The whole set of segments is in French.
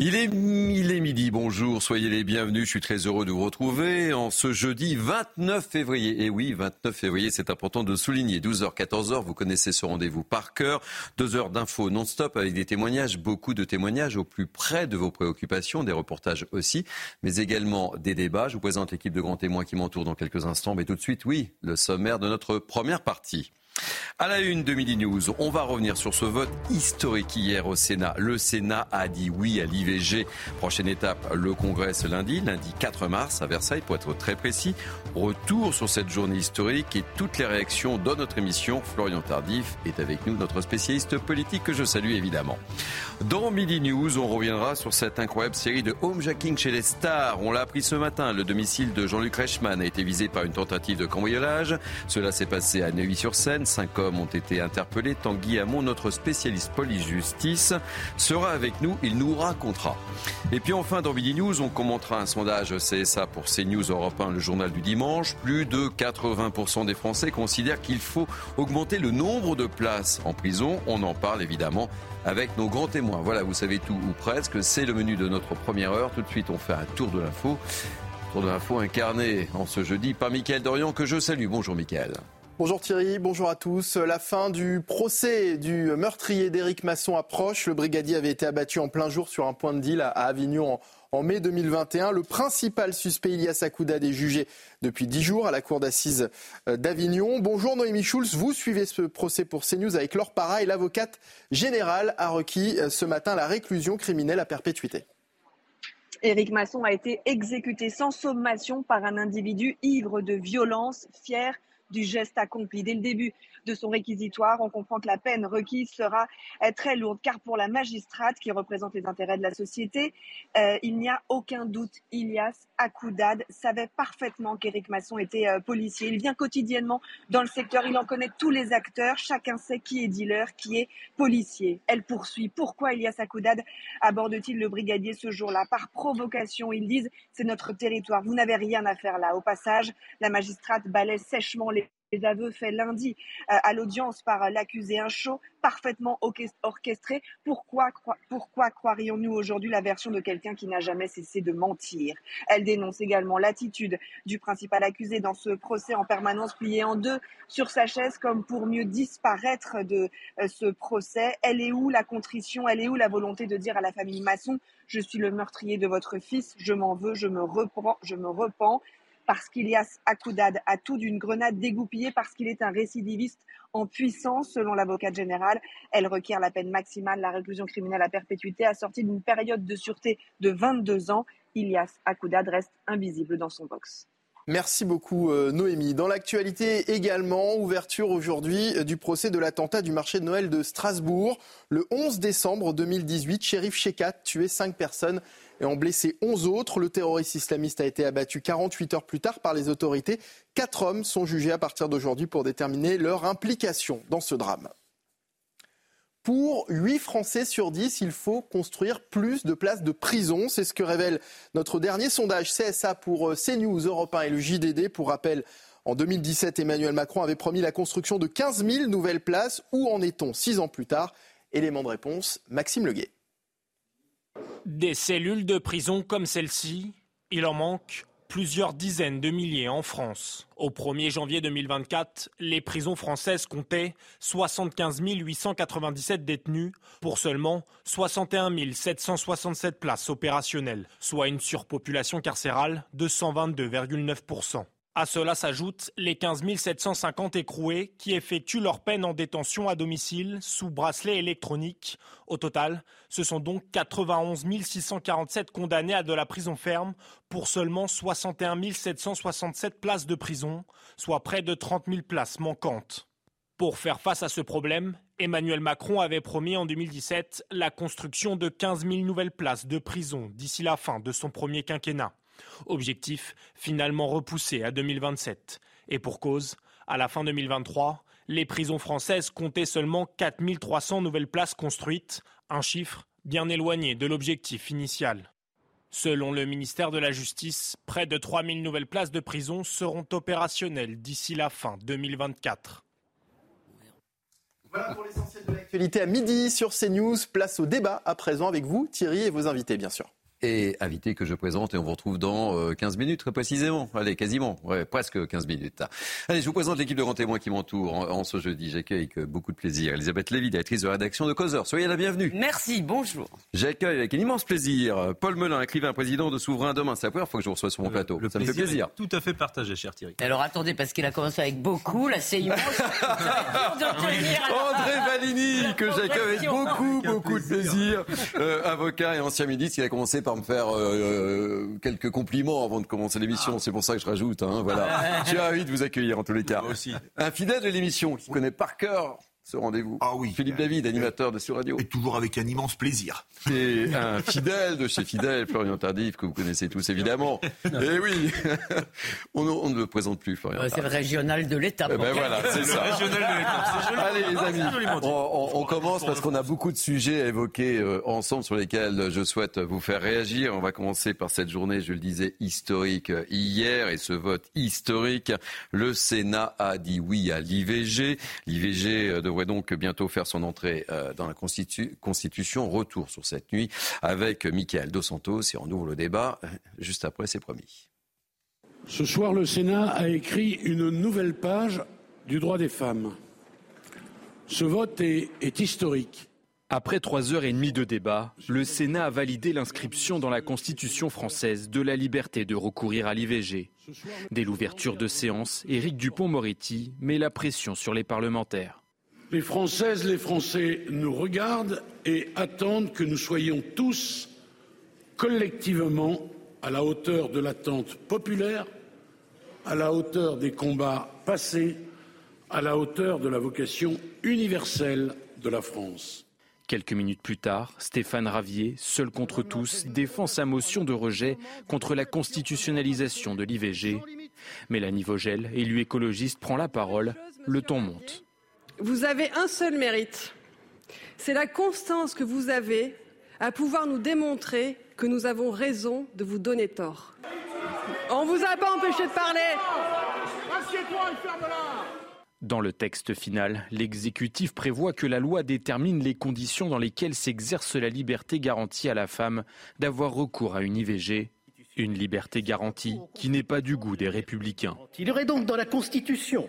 Il est, il est midi, bonjour, soyez les bienvenus, je suis très heureux de vous retrouver en ce jeudi 29 février. Et oui, 29 février, c'est important de souligner. 12h, 14h, vous connaissez ce rendez-vous par cœur. Deux heures d'infos non-stop avec des témoignages, beaucoup de témoignages au plus près de vos préoccupations, des reportages aussi, mais également des débats. Je vous présente l'équipe de grands témoins qui m'entoure dans quelques instants, mais tout de suite, oui, le sommaire de notre première partie. À la une de Midi News, on va revenir sur ce vote historique hier au Sénat. Le Sénat a dit oui à l'IVG. Prochaine étape, le Congrès ce lundi, lundi 4 mars à Versailles pour être très précis. Retour sur cette journée historique et toutes les réactions dans notre émission. Florian Tardif est avec nous, notre spécialiste politique que je salue évidemment. Dans Midi News, on reviendra sur cette incroyable série de homejacking chez les stars. On l'a appris ce matin, le domicile de Jean-Luc Reichmann a été visé par une tentative de cambriolage. Cela s'est passé à Neuilly-sur-Seine. Cinq hommes ont été interpellés. Tanguy Hamon, notre spécialiste police-justice, sera avec nous. Il nous racontera. Et puis enfin, dans Midi News, on commentera un sondage CSA pour CNews Europe 1, le journal du dimanche. Plus de 80% des Français considèrent qu'il faut augmenter le nombre de places en prison. On en parle évidemment avec nos grands témoins. Voilà, vous savez tout ou presque. C'est le menu de notre première heure. Tout de suite, on fait un tour de l'info. Tour de l'info incarné en ce jeudi par Mickaël Dorian que je salue. Bonjour Mickaël. Bonjour Thierry, bonjour à tous. La fin du procès du meurtrier d'Éric Masson approche. Le brigadier avait été abattu en plein jour sur un point de deal à Avignon en mai 2021. Le principal suspect, Ilias Akoudad, est jugé depuis dix jours à la cour d'assises euh, d'Avignon. Bonjour Noémie Schulz, vous suivez ce procès pour CNews avec Laure Para et l'avocate générale a requis euh, ce matin la réclusion criminelle à perpétuité. Éric Masson a été exécuté sans sommation par un individu ivre de violence, fier du geste accompli. Dès le début de son réquisitoire, on comprend que la peine requise sera euh, très lourde, car pour la magistrate qui représente les intérêts de la société, euh, il n'y a aucun doute. Ilias Akoudad savait parfaitement qu'Éric Masson était euh, policier. Il vient quotidiennement dans le secteur, il en connaît tous les acteurs, chacun sait qui est dealer, qui est policier. Elle poursuit. Pourquoi Ilias Akoudad aborde-t-il le brigadier ce jour-là? Par provocation, ils disent c'est notre territoire, vous n'avez rien à faire là. Au passage, la magistrate balaie sèchement les les aveux faits lundi euh, à l'audience par l'accusé un show parfaitement orchestré. Pourquoi, pourquoi croirions-nous aujourd'hui la version de quelqu'un qui n'a jamais cessé de mentir? Elle dénonce également l'attitude du principal accusé dans ce procès en permanence plié en deux sur sa chaise comme pour mieux disparaître de euh, ce procès. Elle est où la contrition? Elle est où la volonté de dire à la famille Masson je suis le meurtrier de votre fils, je m'en veux, je me repens, je me repens parce qu'Ilias Akoudad a tout d'une grenade dégoupillée, parce qu'il est un récidiviste en puissance, selon l'avocate générale. Elle requiert la peine maximale, la réclusion criminelle à perpétuité, assortie d'une période de sûreté de 22 ans. Ilias Akoudad reste invisible dans son box. Merci beaucoup euh, Noémie. Dans l'actualité également, ouverture aujourd'hui euh, du procès de l'attentat du marché de Noël de Strasbourg. Le 11 décembre 2018, shérif Shekat tuait cinq personnes et ont blessé 11 autres. Le terroriste islamiste a été abattu 48 heures plus tard par les autorités. Quatre hommes sont jugés à partir d'aujourd'hui pour déterminer leur implication dans ce drame. Pour 8 Français sur 10, il faut construire plus de places de prison. C'est ce que révèle notre dernier sondage CSA pour euh, CNews, Europe 1 et le JDD. Pour rappel, en 2017, Emmanuel Macron avait promis la construction de 15 000 nouvelles places. Où en est-on six ans plus tard? Élément de réponse, Maxime Leguet. Des cellules de prison comme celle-ci, il en manque plusieurs dizaines de milliers en France. Au 1er janvier 2024, les prisons françaises comptaient 75 897 détenus pour seulement 61 767 places opérationnelles, soit une surpopulation carcérale de 122,9%. À cela s'ajoutent les 15 750 écroués qui effectuent leur peine en détention à domicile sous bracelet électronique. Au total, ce sont donc 91 647 condamnés à de la prison ferme pour seulement 61 767 places de prison, soit près de 30 000 places manquantes. Pour faire face à ce problème, Emmanuel Macron avait promis en 2017 la construction de 15 000 nouvelles places de prison d'ici la fin de son premier quinquennat. Objectif finalement repoussé à 2027. Et pour cause, à la fin 2023, les prisons françaises comptaient seulement 4 300 nouvelles places construites, un chiffre bien éloigné de l'objectif initial. Selon le ministère de la Justice, près de 3 000 nouvelles places de prison seront opérationnelles d'ici la fin 2024. Voilà pour l'essentiel de l'actualité à midi sur CNews. Place au débat à présent avec vous, Thierry, et vos invités, bien sûr et invité que je présente et on vous retrouve dans 15 euh, minutes très précisément. Allez, quasiment, ouais, presque 15 minutes. Allez, je vous présente l'équipe de grands témoins qui m'entoure en, ce jeudi. J'accueille avec euh, beaucoup de plaisir Elisabeth Lévy, directrice de rédaction de Causeur. Soyez la bienvenue. Merci, bonjour. J'accueille avec un immense plaisir Paul Melun, écrivain, président de Souverain Demain. C'est la première fois que je vous reçois sur mon plateau. Ça me fait plaisir. Tout à fait partagé, cher Thierry. Alors attendez, parce qu'il a commencé avec beaucoup, là c'est immense. André Valini, que j'accueille avec beaucoup, beaucoup de plaisir. Euh, avocat et ancien ministre, il a commencé par me faire euh, euh, quelques compliments avant de commencer l'émission. C'est pour ça que je rajoute. Hein, voilà. je suis ravi de vous accueillir en tous les cas. aussi. Un fidèle de l'émission qui connaît par cœur ce rendez-vous. Ah oui. Philippe David, animateur de Sur Radio. Et toujours avec un immense plaisir. Et un fidèle de chez Fidèle, Florian Tardif, que vous connaissez tous évidemment. Et eh oui, on, ne le présente plus, Florian. c'est le régional de l'État. Eh ben voilà, c'est ça. Allez les amis, on, commence parce qu'on a beaucoup de sujets à évoquer euh, ensemble sur lesquels je souhaite vous faire réagir. On va commencer par cette journée, je le disais, historique hier et ce vote historique. Le Sénat a dit oui à l'IVG. L'IVG euh, de devrait donc bientôt faire son entrée euh, dans la Constitution. Retour sur cette nuit avec Michael Dos Santos et on ouvre le débat euh, juste après, c'est promis. Ce soir, le Sénat a écrit une nouvelle page du droit des femmes. Ce vote est, est historique. Après trois heures et demie de débat, le Sénat a validé l'inscription dans la Constitution française de la liberté de recourir à l'IVG. Dès l'ouverture de séance, Éric Dupont-Moretti met la pression sur les parlementaires. Les Françaises, les Français nous regardent et attendent que nous soyons tous collectivement à la hauteur de l'attente populaire, à la hauteur des combats passés, à la hauteur de la vocation universelle de la France. Quelques minutes plus tard, Stéphane Ravier, seul contre tous, défend sa motion de rejet contre la constitutionnalisation de l'IVG. Mélanie Vogel, élue écologiste, prend la parole. Le ton monte. Vous avez un seul mérite, c'est la constance que vous avez à pouvoir nous démontrer que nous avons raison de vous donner tort. On vous a pas empêché de parler. Dans le texte final, l'exécutif prévoit que la loi détermine les conditions dans lesquelles s'exerce la liberté garantie à la femme d'avoir recours à une IVG. Une liberté garantie qui n'est pas du goût des républicains. Il y aurait donc dans la Constitution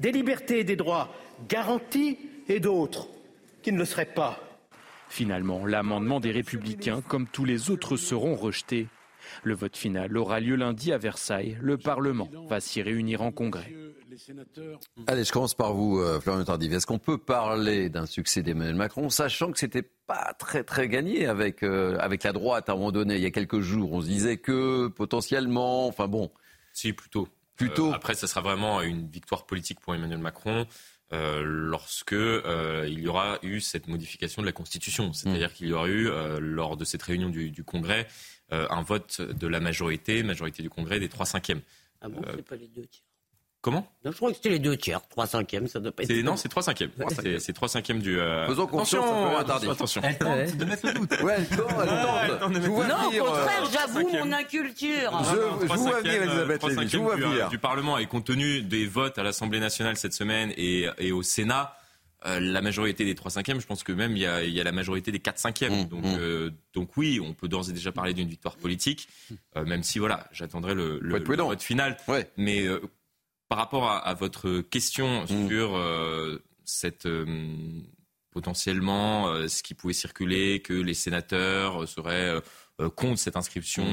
des libertés et des droits garantis et d'autres qui ne le seraient pas. Finalement, l'amendement des Républicains, comme tous les autres, seront rejetés. Le vote final aura lieu lundi à Versailles. Le Parlement va s'y réunir en congrès. Allez, je commence par vous, euh, Florian Tardif. Est-ce qu'on peut parler d'un succès d'Emmanuel Macron, sachant que c'était pas très très gagné avec, euh, avec la droite à un moment donné, il y a quelques jours? On se disait que potentiellement, enfin bon. Si, plutôt. plutôt. Euh, après, ça sera vraiment une victoire politique pour Emmanuel Macron. Euh, lorsque euh, il y aura eu cette modification de la Constitution. C'est-à-dire mm. qu'il y aura eu, euh, lors de cette réunion du, du Congrès, un vote de la majorité, majorité du Congrès, des trois cinquièmes. Ah bon, c'est pas les deux tiers Comment non, Je crois que c'était les deux tiers, trois cinquièmes, ça doit pas être. Non, c'est trois cinquièmes. C'est trois cinquièmes du. Euh... Faisons confiance, attention, attention. Elle tente de mettre le doute. Ouais, elle tente, elle tente. non, au contraire, j'avoue mon inculture. Je, vous vois venir, Elisabeth Lévy, je vous vois venir. Du Parlement et compte tenu des votes à l'Assemblée nationale cette semaine et, et au Sénat, euh, la majorité des 3 cinquièmes, je pense que même il y a, il y a la majorité des 4 cinquièmes. Mmh, donc, mmh. Euh, donc oui, on peut d'ores et déjà parler d'une victoire politique, euh, même si voilà, j'attendrai le, le, le, vote final. Ouais. Mais euh, par rapport à, à, votre question mmh. sur euh, cette potentiellement ce qui pouvait circuler, que les sénateurs seraient contre cette inscription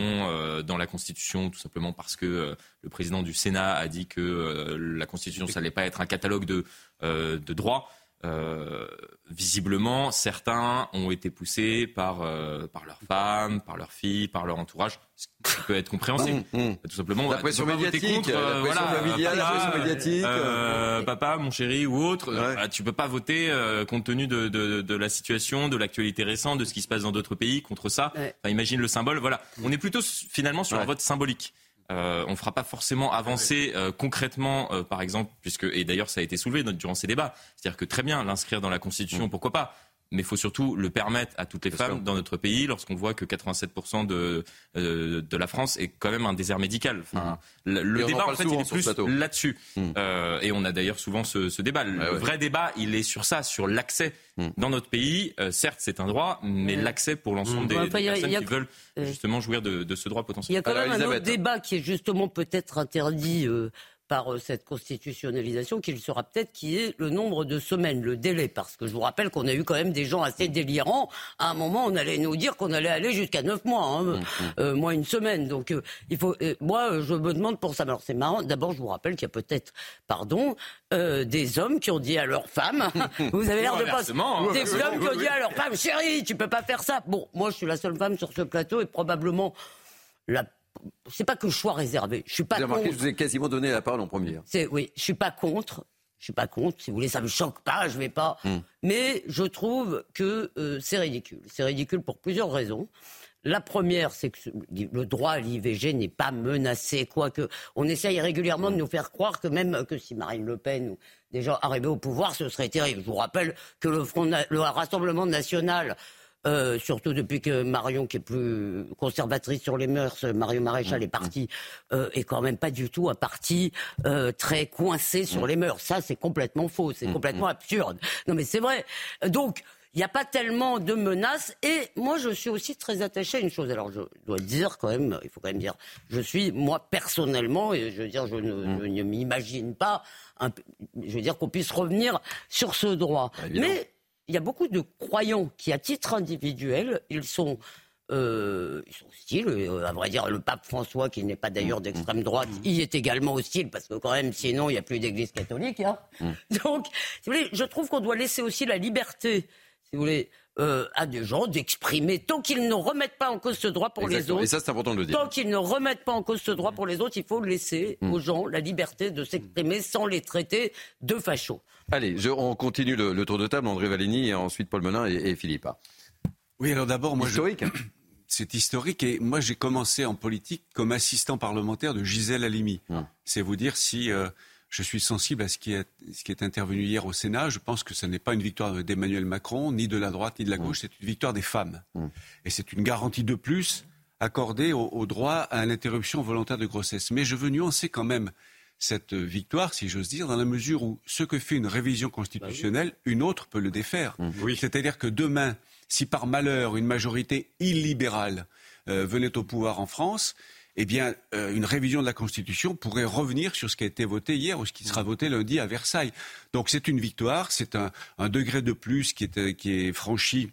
dans la Constitution, tout simplement parce que le président du Sénat a dit que la Constitution, ça n'allait pas être un catalogue de, de droits. Euh, visiblement, certains ont été poussés par, euh, par leurs femmes, par leurs filles, par leur entourage, ce qui peut être compréhensible. Mmh, mmh. Tout simplement, La bah, pression médiatique, contre, la euh, pression voilà, familiale, la papa, pression médiatique. euh, papa, mon chéri ou autre. Voilà, tu peux pas voter euh, compte tenu de, de, de la situation, de l'actualité récente, de ce qui se passe dans d'autres pays contre ça. Enfin, imagine le symbole. Voilà, on est plutôt finalement sur un vote symbolique. Euh, on ne fera pas forcément avancer euh, concrètement, euh, par exemple, puisque et d'ailleurs ça a été soulevé durant ces débats. C'est-à-dire que très bien l'inscrire dans la Constitution, pourquoi pas mais il faut surtout le permettre à toutes les femmes dans notre pays lorsqu'on voit que 87% de, euh, de la France est quand même un désert médical. Enfin, le en débat, en fait, il est plus là-dessus. Euh, et on a d'ailleurs souvent ce, ce débat. Le Ah ouais. vrai débat, il est sur ça, sur l'accès dans notre pays. Euh, certes, c'est un droit, mais l'accès pour l'ensemble des, des personnes a- qui veulent justement jouir de, de ce droit potentiel. Il y a quand même un autre débat qui est justement peut-être interdit euh, par euh, cette constitutionnalisation, qu'il sera peut-être, qui est le nombre de semaines, le délai. Parce que je vous rappelle qu'on a eu quand même des gens assez délirants. À un moment, on allait nous dire qu'on allait aller jusqu'à neuf mois, hein, euh, moins une semaine. Donc, euh, il faut. euh, moi, je me demande pour ça. Mais Alors, c'est marrant. D'abord, je vous rappelle qu'il y a peut-être, pardon, des hommes qui ont dit à leurs femmes. vous avez l'air de pas. hein. Des Oui, hommes oui, qui ont dit à leurs femmes, chérie, tu peux pas faire ça. Bon, moi, je suis la seule femme sur ce plateau et probablement la. C'est pas que je sois réservé. Je suis pas Vous avez remarqué, contre. je vous ai quasiment donné la parole en première. C'est oui, je suis pas contre. Je suis pas contre. Si vous voulez, ça me choque pas. Je vais pas. Hmm. Mais je trouve que euh, c'est ridicule. C'est ridicule pour plusieurs raisons. La première, c'est que le droit à l'IVG n'est pas menacé, quoique on essaye régulièrement de nous faire croire que même que si Marine Le Pen ou des gens arrivaient au pouvoir, ce serait terrible. Je vous rappelle que le, Front, le Rassemblement national euh, surtout depuis que Marion, qui est plus conservatrice sur les mœurs, Marion Maréchal est parti, euh, est quand même pas du tout un parti euh, très coincé sur les mœurs. Ça, c'est complètement faux, c'est complètement absurde. Non, mais c'est vrai. Donc, il n'y a pas tellement de menaces. Et moi, je suis aussi très attaché à une chose. Alors, je dois dire quand même, il faut quand même dire, je suis, moi, personnellement, et je veux dire, je ne, je ne m'imagine pas, un je veux dire, qu'on puisse revenir sur ce droit. Mais il y a beaucoup de croyants qui, à titre individuel, ils sont, euh, ils sont hostiles. Euh, à vrai dire, le pape François, qui n'est pas d'ailleurs d'extrême droite, y est également hostile, parce que quand même, sinon, il n'y a plus d'église catholique. hein. Donc, si vous voulez, je trouve qu'on doit laisser aussi la liberté, si vous voulez, euh, à des gens d'exprimer, tant qu'ils ne remettent pas en cause ce droit pour les autres. Et ça, c'est important de le dire. Tant qu'ils ne remettent pas en cause ce droit pour les autres, il faut laisser aux gens la liberté de s'exprimer sans les traiter de fachos. Allez, je- on continue le, le tour de table. André Valigny, et ensuite Paul Menin et, et Philippe. Oui, alors d'abord, moi, historique. C'est historique et moi j'ai commencé en politique comme assistant parlementaire de Gisèle Halimi. C'est vous dire si euh, je suis sensible à ce qui, est, ce qui est intervenu hier au Sénat. Je pense que ce n'est pas une victoire d'Emmanuel Macron, ni de la droite, ni de la gauche. C'est une victoire des femmes. Et c'est une garantie de plus accordée au, au droit à l'interruption volontaire de grossesse. Mais je veux nuancer quand même cette victoire, si j'ose dire, dans la mesure où ce que fait une révision constitutionnelle, une autre peut le défaire. C'est-à-dire que demain, si par malheur une majorité illibérale euh, venait au pouvoir en France, eh bien, euh, une révision de la Constitution pourrait revenir sur ce qui a été voté hier ou ce qui sera voté lundi à Versailles. Donc c'est une victoire, c'est un, un degré de plus qui est, euh, qui est franchi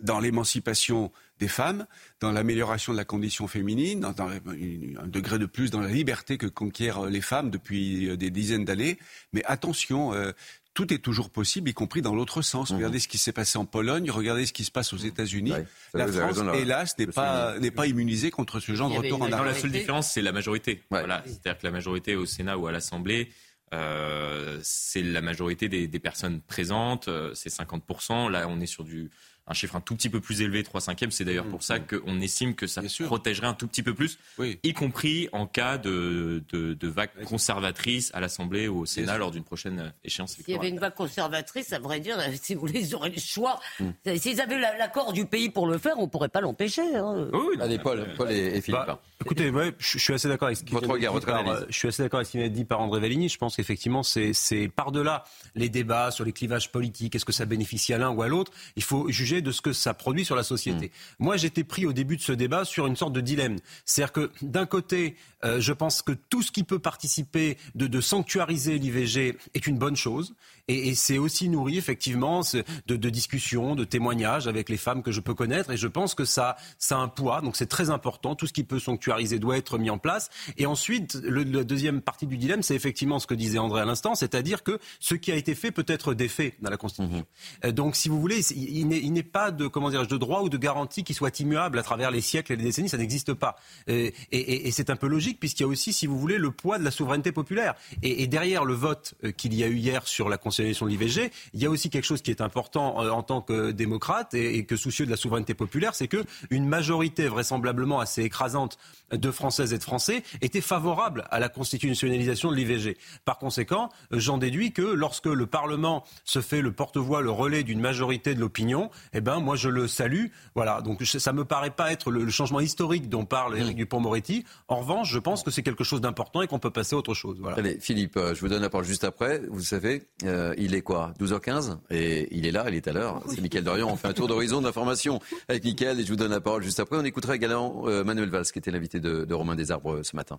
dans l'émancipation des femmes, dans l'amélioration de la condition féminine, dans, dans une- un degré de plus dans la liberté que conquièrent les femmes depuis euh, des dizaines d'années. Mais attention, euh, tout est toujours possible, y compris dans l'autre sens. Regardez ce qui s'est passé en Pologne, regardez ce qui se passe aux États-Unis. ça, la France, raison, hélas, n'est pas, n'est pas immunisée contre ce genre de retour en arrière. la seule différence, c'est la majorité. Voilà. C'est-à-dire que la majorité au Sénat ou à l'Assemblée, euh, c'est la majorité des, des personnes présentes, euh, c'est 50%. Là, on est sur du, un chiffre un tout petit peu plus élevé, 3 cinquièmes. C'est d'ailleurs pour ça qu'on estime que ça protégerait un tout petit peu plus, y compris en cas de, de, de vague conservatrice à l'Assemblée ou au Sénat lors d'une prochaine euh, échéance S'il y avait une vague conservatrice, à vrai dire, si vous voulez, ils auraient le choix. Hmm. S'ils avaient la- l'accord du pays pour le faire, on ne pourrait pas l'empêcher. hein. Allez, Paul, Paul et, et Philippe. Bah, écoutez, ouais, je, je suis assez d'accord avec ce qui Votre regard, votre par, euh, Je suis assez d'accord avec ce qui vient dit par André Valigny. Je pense qu'effectivement, c'est par-delà les débats sur les clivages politiques, est-ce que ça bénéficie à l'un ou à l'autre. Il faut juger de ce que ça produit sur la société. Moi, j'étais pris au début de ce débat sur une sorte de dilemme. C'est-à-dire que d'un côté, euh, je pense que tout ce qui peut participer de, de sanctuariser l'IVG est une bonne chose. Et, et c'est aussi nourri effectivement de, de, discussions, de témoignages avec les femmes que je peux connaître. Et je pense que ça, ça a un poids. Donc c'est très important. Tout ce qui peut sanctuariser doit être mis en place. Et ensuite, le, la deuxième partie du dilemme, c'est effectivement ce que disait André à l'instant, c'est-à-dire que ce qui a été fait peut être défait dans la Constitution. Mmh. Donc si vous voulez, il, n'est pas de comment dire, de droit ou de garantie qui soit immuable à travers les siècles et les décennies. Ça n'existe pas. Et, et, et c'est un peu logique puisqu'il y a aussi, si vous voulez, le poids de la souveraineté populaire. Et, et derrière le vote euh, qu'il y a eu hier sur la consolidation de l'IVG, il y a aussi quelque chose qui est important euh, en tant que démocrate et, que soucieux de la souveraineté populaire, c'est que une majorité vraisemblablement assez écrasante de Françaises et de Français était favorable à la constitutionnalisation de l'IVG. Par conséquent, euh, j'en déduis que lorsque le Parlement se fait le porte-voix, le relais d'une majorité de l'opinion, eh ben moi je le salue. Voilà, donc ça me paraît pas être le, changement historique dont parle Éric Dupond-Moretti. En revanche, je pense que c'est quelque chose d'important et qu'on peut passer à autre chose. Voilà. Allez, Philippe, je vous donne la parole juste après. Vous savez, euh, il est quoi 12h15 Et il est là, il est à l'heure. C'est Mickaël Dorian. On fait un tour d'horizon d'information avec Mickaël et je vous donne la parole juste après. On écoutera également euh, Manuel Valls, qui était l'invité de, de Romain Desarbres euh, ce matin.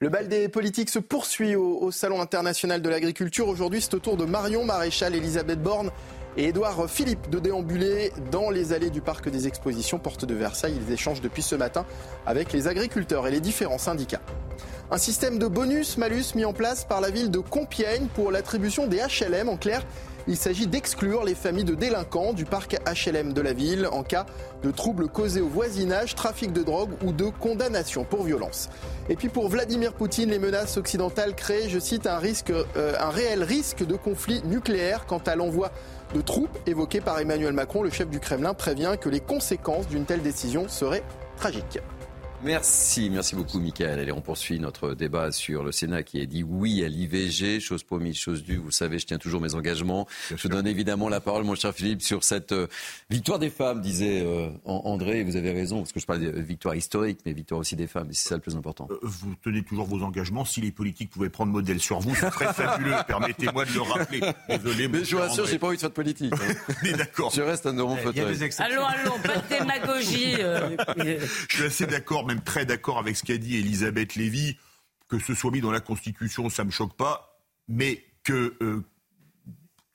Le bal des politiques se poursuit au, au Salon international de l'agriculture. Aujourd'hui, c'est au tour de Marion Maréchal, Elisabeth Borne et Édouard Philippe de déambuler dans les allées du parc des expositions Porte de Versailles. Ils échangent depuis ce matin avec les agriculteurs et les différents syndicats. Un système de bonus-malus mis en place par la ville de Compiègne pour l'attribution des HLM. En clair, il s'agit d'exclure les familles de délinquants du parc HLM de la ville en cas de troubles causés au voisinage, trafic de drogue ou de condamnation pour violence. Et puis pour Vladimir Poutine, les menaces occidentales créent, je cite, un, risque, euh, un réel risque de conflit nucléaire quant à l'envoi de troupes évoquées par Emmanuel Macron. Le chef du Kremlin prévient que les conséquences d'une telle décision seraient tragiques. Merci, merci beaucoup, Michael. Allez, on poursuit notre débat sur le Sénat qui a dit oui à l'IVG, chose promise, chose due. Vous savez, je tiens toujours mes engagements. je donne évidemment la parole, mon cher Philippe, sur cette euh, victoire des femmes, disait euh, André. Vous avez raison, parce que je parle de victoire historique, mais victoire aussi des femmes. C'est ça le plus important. Euh, vous tenez toujours vos engagements. Si les politiques pouvaient prendre modèle sur vous, c'est très fabuleux. Permettez-moi de le rappeler. Désolé, mais je vous rassure, j'ai pas envie de faire de politique. Hein. mais d'accord. Je reste un de mon fauteuil. Allons, allons, pas de démagogie. je suis assez d'accord même très d'accord avec ce qu'a dit Elisabeth Lévy. Que ce soit mis dans la Constitution, ça ne me choque pas. Mais que euh,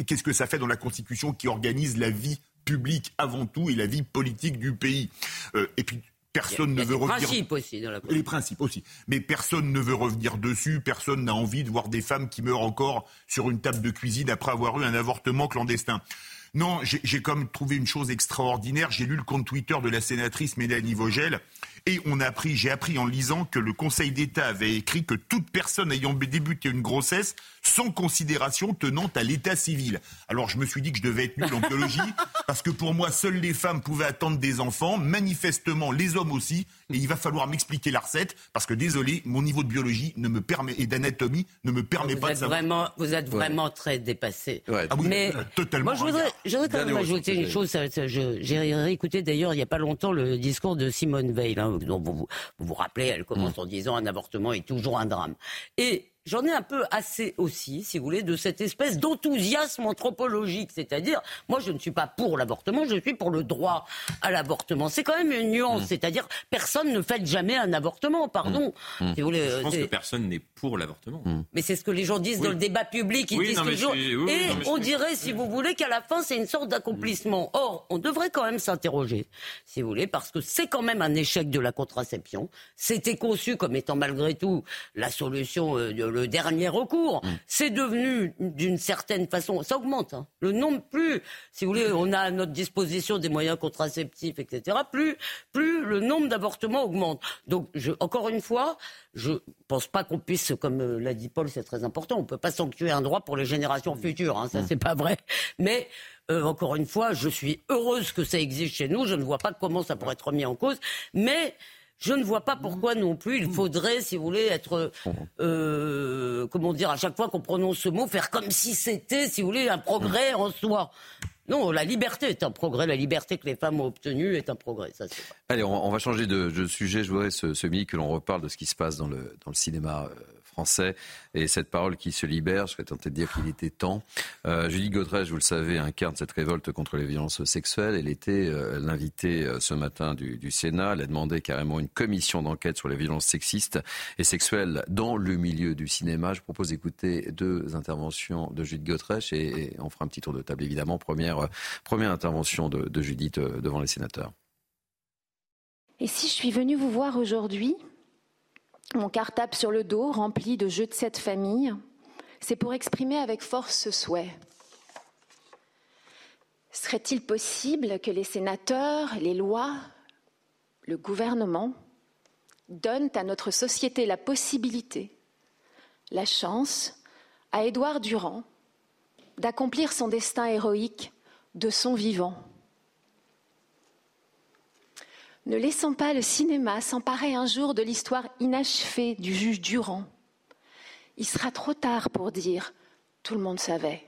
qu'est-ce que ça fait dans la Constitution qui organise la vie publique avant tout et la vie politique du pays? Euh, Et puis personne ne veut revenir. Les principes aussi dans la Les principes aussi. Mais personne ne veut revenir dessus. Personne n'a envie de voir des femmes qui meurent encore sur une table de cuisine après avoir eu un avortement clandestin. Non, j'ai comme trouvé une chose extraordinaire. J'ai lu le compte Twitter de la sénatrice Mélanie Vogel et on a appris, j'ai appris en lisant que le Conseil d'État avait écrit que toute personne ayant débuté une grossesse sans considération tenant à l'état civil. Alors je me suis dit que je devais être nul en biologie parce que pour moi seules les femmes pouvaient attendre des enfants, manifestement les hommes aussi. Et il va falloir m'expliquer la recette parce que désolé, mon niveau de biologie ne me permet et d'anatomie ne me permet vous pas de savoir. Vraiment, vous êtes vraiment très dépassé. Ah oui, Mais euh, totalement. moi je voudrais, je voudrais quand même ajouter une chose. J'ai réécouté d'ailleurs il n'y a pas longtemps le discours de Simone Veil, hein, dont vous vous, vous vous rappelez, elle commence en disant un avortement est toujours un drame. Et J'en ai un peu assez aussi, si vous voulez, de cette espèce d'enthousiasme anthropologique. C'est-à-dire, moi, je ne suis pas pour l'avortement, je suis pour le droit à l'avortement. C'est quand même une nuance. Mmh. C'est-à-dire, personne ne fait jamais un avortement, pardon. Mmh. Si vous voulez, Je pense que personne n'est pour l'avortement. mais c'est ce que les gens disent Oui. dans le débat public. Ils Oui, disent toujours. oui, et non, je on dirait, si vous voulez, qu'à la fin, c'est une sorte d'accomplissement. Or, on devrait quand même s'interroger, si vous voulez, parce que c'est quand même un échec de la contraception. C'était conçu comme étant malgré tout la solution, euh, de- le dernier recours. C'est devenu, d'une certaine façon, ça augmente. hein. Le nombre, plus, si vous voulez, on a à notre disposition des moyens contraceptifs, etc., plus, plus le nombre d'avortements augmente. Donc, je, encore une fois, je pense pas qu'on puisse, comme euh, l'a dit Paul, c'est très important, on peut pas sanctuer un droit pour les générations futures, hein, ça c'est pas vrai. Mais euh, encore une fois, je suis heureuse que ça existe chez nous, je ne vois pas comment ça pourrait être remis en cause, mais je ne vois pas pourquoi non plus il faudrait, si vous voulez, être, euh, comment dire, à chaque fois qu'on prononce ce mot, faire comme si c'était, si vous voulez, un progrès en soi. Non, la liberté est un progrès, la liberté que les femmes ont obtenue est un progrès. Allez, on, va changer de, sujet. Je voudrais ce, midi que l'on reparle de ce qui se passe dans le, dans le cinéma euh, français. Et cette parole qui se libère, je serais tenté de dire qu'il était temps. Euh, Julie vous le savez, incarne cette révolte contre les violences sexuelles. Elle était euh, l'invitée euh, ce matin du, Sénat. Elle a demandé carrément une commission d'enquête sur les violences sexistes et sexuelles dans le milieu du cinéma. Je propose d'écouter deux interventions de Julie Godrèche et, on fera un petit tour de table évidemment. Première, euh, intervention de, Judith devant les sénateurs. Et si je suis venue vous voir aujourd'hui, mon cartable sur le dos, rempli de jeux de cette famille, c'est pour exprimer avec force ce souhait. Serait-il possible que les sénateurs, les lois, le gouvernement donnent à notre société la possibilité, la chance, à Édouard Durand d'accomplir son destin héroïque de son vivant? Ne laissons pas le cinéma s'emparer un jour de l'histoire inachevée du juge Durand. Il sera trop tard pour dire tout le monde savait.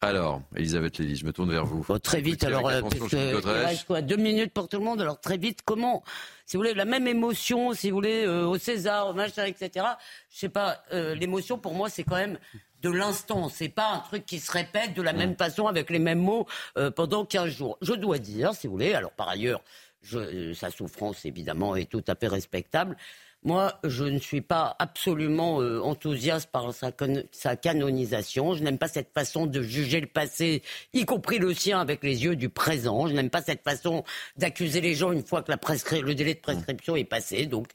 Alors, Elisabeth Lévy, je me tourne vers vous. Bon, très vite, alors, euh, puisque il reste quoi, deux minutes pour tout le monde, alors très vite, comment, si vous voulez, la même émotion, si vous voulez, euh, au César, au machin, etc. Je sais pas, euh, l'émotion pour moi, c'est quand même de l'instant. C'est pas un truc qui se répète de la même façon avec les mêmes mots euh, pendant 15 jours. Je dois dire, si vous voulez, alors par ailleurs, je, sa souffrance évidemment est tout à fait respectable. Moi, je ne suis pas absolument euh, enthousiaste par sa, sa canonisation. Je n'aime pas cette façon de juger le passé, y compris le sien, avec les yeux du présent. Je n'aime pas cette façon d'accuser les gens une fois que la le délai de prescription est passé. Donc,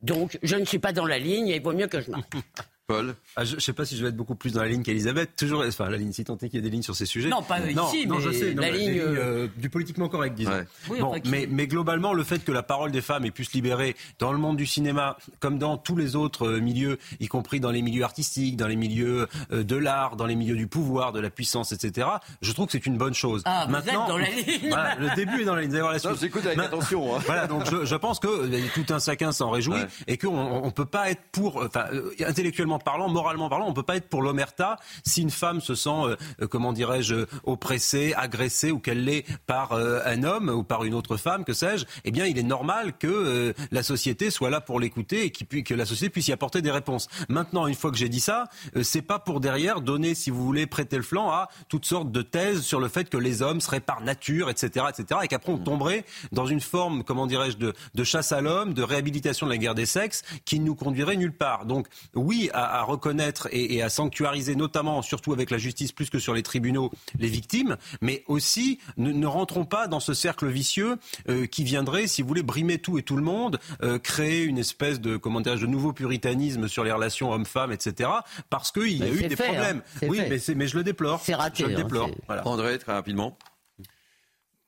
donc, je ne suis pas dans la ligne et il vaut mieux que je marque. Paul ah, Je ne sais pas si je vais être beaucoup plus dans la ligne qu'Elisabeth. Toujours, enfin, la ligne, si tant est qu'il y a des lignes sur ces sujets. Non, pas non, ici, non, mais je sais, la ligne. Lignes, euh, du politiquement correct, disons. Ouais. Oui, bon, enfin, qui- mais, mais globalement, le fait que la parole des femmes ait pu se libérer dans le monde du cinéma, comme dans tous les autres euh, milieux, y compris dans les milieux artistiques, dans les milieux euh, de l'art, dans les milieux du pouvoir, de la puissance, etc., je trouve que c'est une bonne chose. Ah, vous Maintenant, êtes dans la ligne. voilà, le début est dans la ligne. Vous allez voir la Non, suite. j'écoute avec attention. hein. voilà, donc je, je pense que euh, tout un chacun s'en réjouit Ouais. et qu'on on peut pas être pour, enfin, euh, intellectuellement parlant, moralement parlant, on peut pas être pour l'omerta si une femme se sent, euh, euh, comment dirais-je, oppressée, agressée ou qu'elle l'est par euh, un homme ou par une autre femme, que sais-je. Eh bien, il est normal que euh, la société soit là pour l'écouter et que la société puisse y apporter des réponses. Maintenant, une fois que j'ai dit ça, euh, c'est pas pour derrière donner, si vous voulez, prêter le flanc à toutes sortes de thèses sur le fait que les hommes seraient par nature, etc., etc., et qu'après on tomberait dans une forme, comment dirais-je, de, de chasse à l'homme, de réhabilitation de la guerre des sexes, qui ne nous conduirait nulle part. Donc, oui, à, à reconnaître et, et à sanctuariser, notamment, surtout avec la justice plus que sur les tribunaux, les victimes, mais aussi ne, ne rentrons pas dans ce cercle vicieux euh, qui viendrait, si vous voulez, brimer tout et tout le monde, euh, créer une espèce de, comment dirais-je, de nouveau puritanisme sur les relations hommes-femmes, etc., parce qu'il y a Mais eu des fait, hein. problèmes. Oui, mais, je le déplore. C'est raté, Je le hein, déplore. Voilà. André, très rapidement.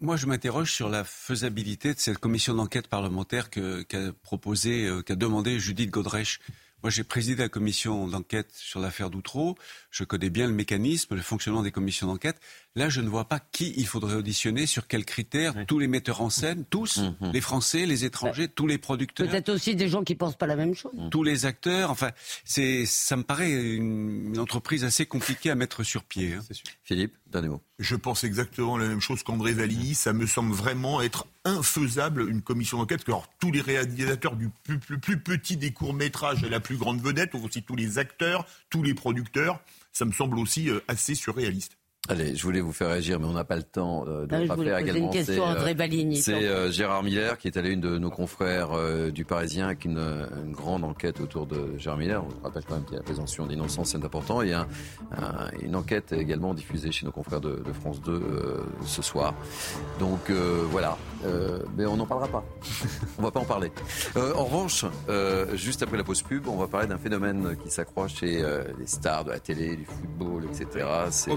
Moi, je m'interroge sur la faisabilité de cette commission d'enquête parlementaire que- qu'a proposé, euh, qu'a demandé Judith Godrèche. Moi, j'ai présidé la commission d'enquête sur l'affaire d'Outreau. Je connais bien le mécanisme, le fonctionnement des commissions d'enquête. Là, je ne vois pas qui il faudrait auditionner, sur quels critères. Tous les metteurs en scène, tous, les Français, les étrangers, tous les producteurs, Peut-être aussi des gens qui pensent pas la même chose. tous les acteurs. Enfin, c'est, ça me paraît une, une entreprise assez compliquée à mettre sur pied. hein. Philippe, dernier mot. Je pense exactement la même chose qu'André Valigny. Ça me semble vraiment être infaisable une commission d'enquête. que, Alors, tous les réalisateurs du plus, plus- plus petit des courts-métrages à la plus grande vedette, aussi tous les acteurs, tous les producteurs, ça me semble aussi euh, assez surréaliste. Allez, je voulais vous faire réagir, mais on n'a pas le temps euh, de Ah, poser également. une question à C'est, euh, André Valigny. C'est euh, Gérard Miller qui est la une de nos confrères euh, du Parisien avec une, une grande enquête autour de Gérard Miller. On rappelle quand même qu'il y a la présomption d'innocence, c'est important. Et un- un- une enquête également diffusée chez nos confrères de, de France 2 euh, ce soir. Donc euh, voilà, Euh, mais on n'en parlera pas. on va pas en parler. Euh, en revanche, euh, juste après la pause pub, on va parler d'un phénomène qui s'accroît chez euh, les stars de la télé, du football, etc. C'est.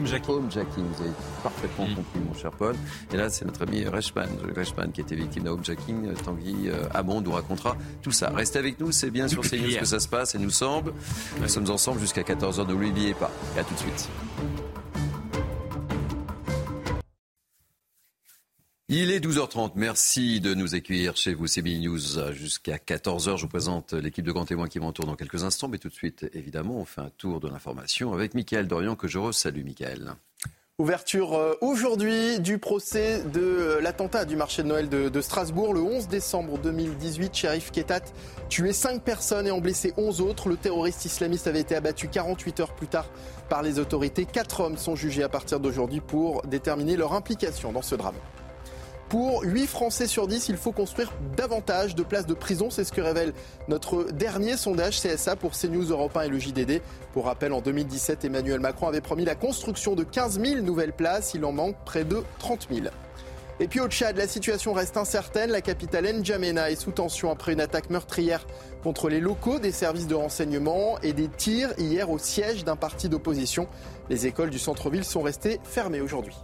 Homejacking. Vous avez parfaitement compris, mon cher Paul. Et là, c'est notre ami Reichmann, Reichmann, qui a été victime d'un homejacking. Euh, Tanguy euh, Hamon nous racontera tout ça. Restez avec nous, c'est bien sur CNews que ça se passe, et nous semble. Nous sommes ensemble jusqu'à 14h, ne l'oubliez pas. Et à tout de suite. Il est 12h30. Merci de nous accueillir chez vous. C'est News jusqu'à 14h. Je vous présente l'équipe de grands témoins qui m'entoure dans quelques instants. Mais tout de suite, évidemment, on fait un tour de l'information avec Mickaël Dorian que je resalue, Mickaël. Ouverture euh, aujourd'hui du procès de euh, l'attentat du marché de Noël de, Strasbourg. Le 11 décembre 2018, Sheriff Ketat tué 5 personnes et en blessé 11 autres. Le terroriste islamiste avait été abattu 48 heures plus tard par les autorités. Quatre hommes sont jugés à partir d'aujourd'hui pour déterminer leur implication dans ce drame. Pour 8 Français sur 10, il faut construire davantage de places de prison. C'est ce que révèle notre dernier sondage CSA pour CNews Europe 1 et le JDD. Pour rappel, en 2017, Emmanuel Macron avait promis la construction de 15 000 nouvelles places. Il en manque près de 30 000. Et puis au Tchad, la situation reste incertaine. La capitale N'Djamena est sous tension après une attaque meurtrière contre les locaux des services de renseignement et des tirs hier au siège d'un parti d'opposition. Les écoles du centre-ville sont restées fermées aujourd'hui.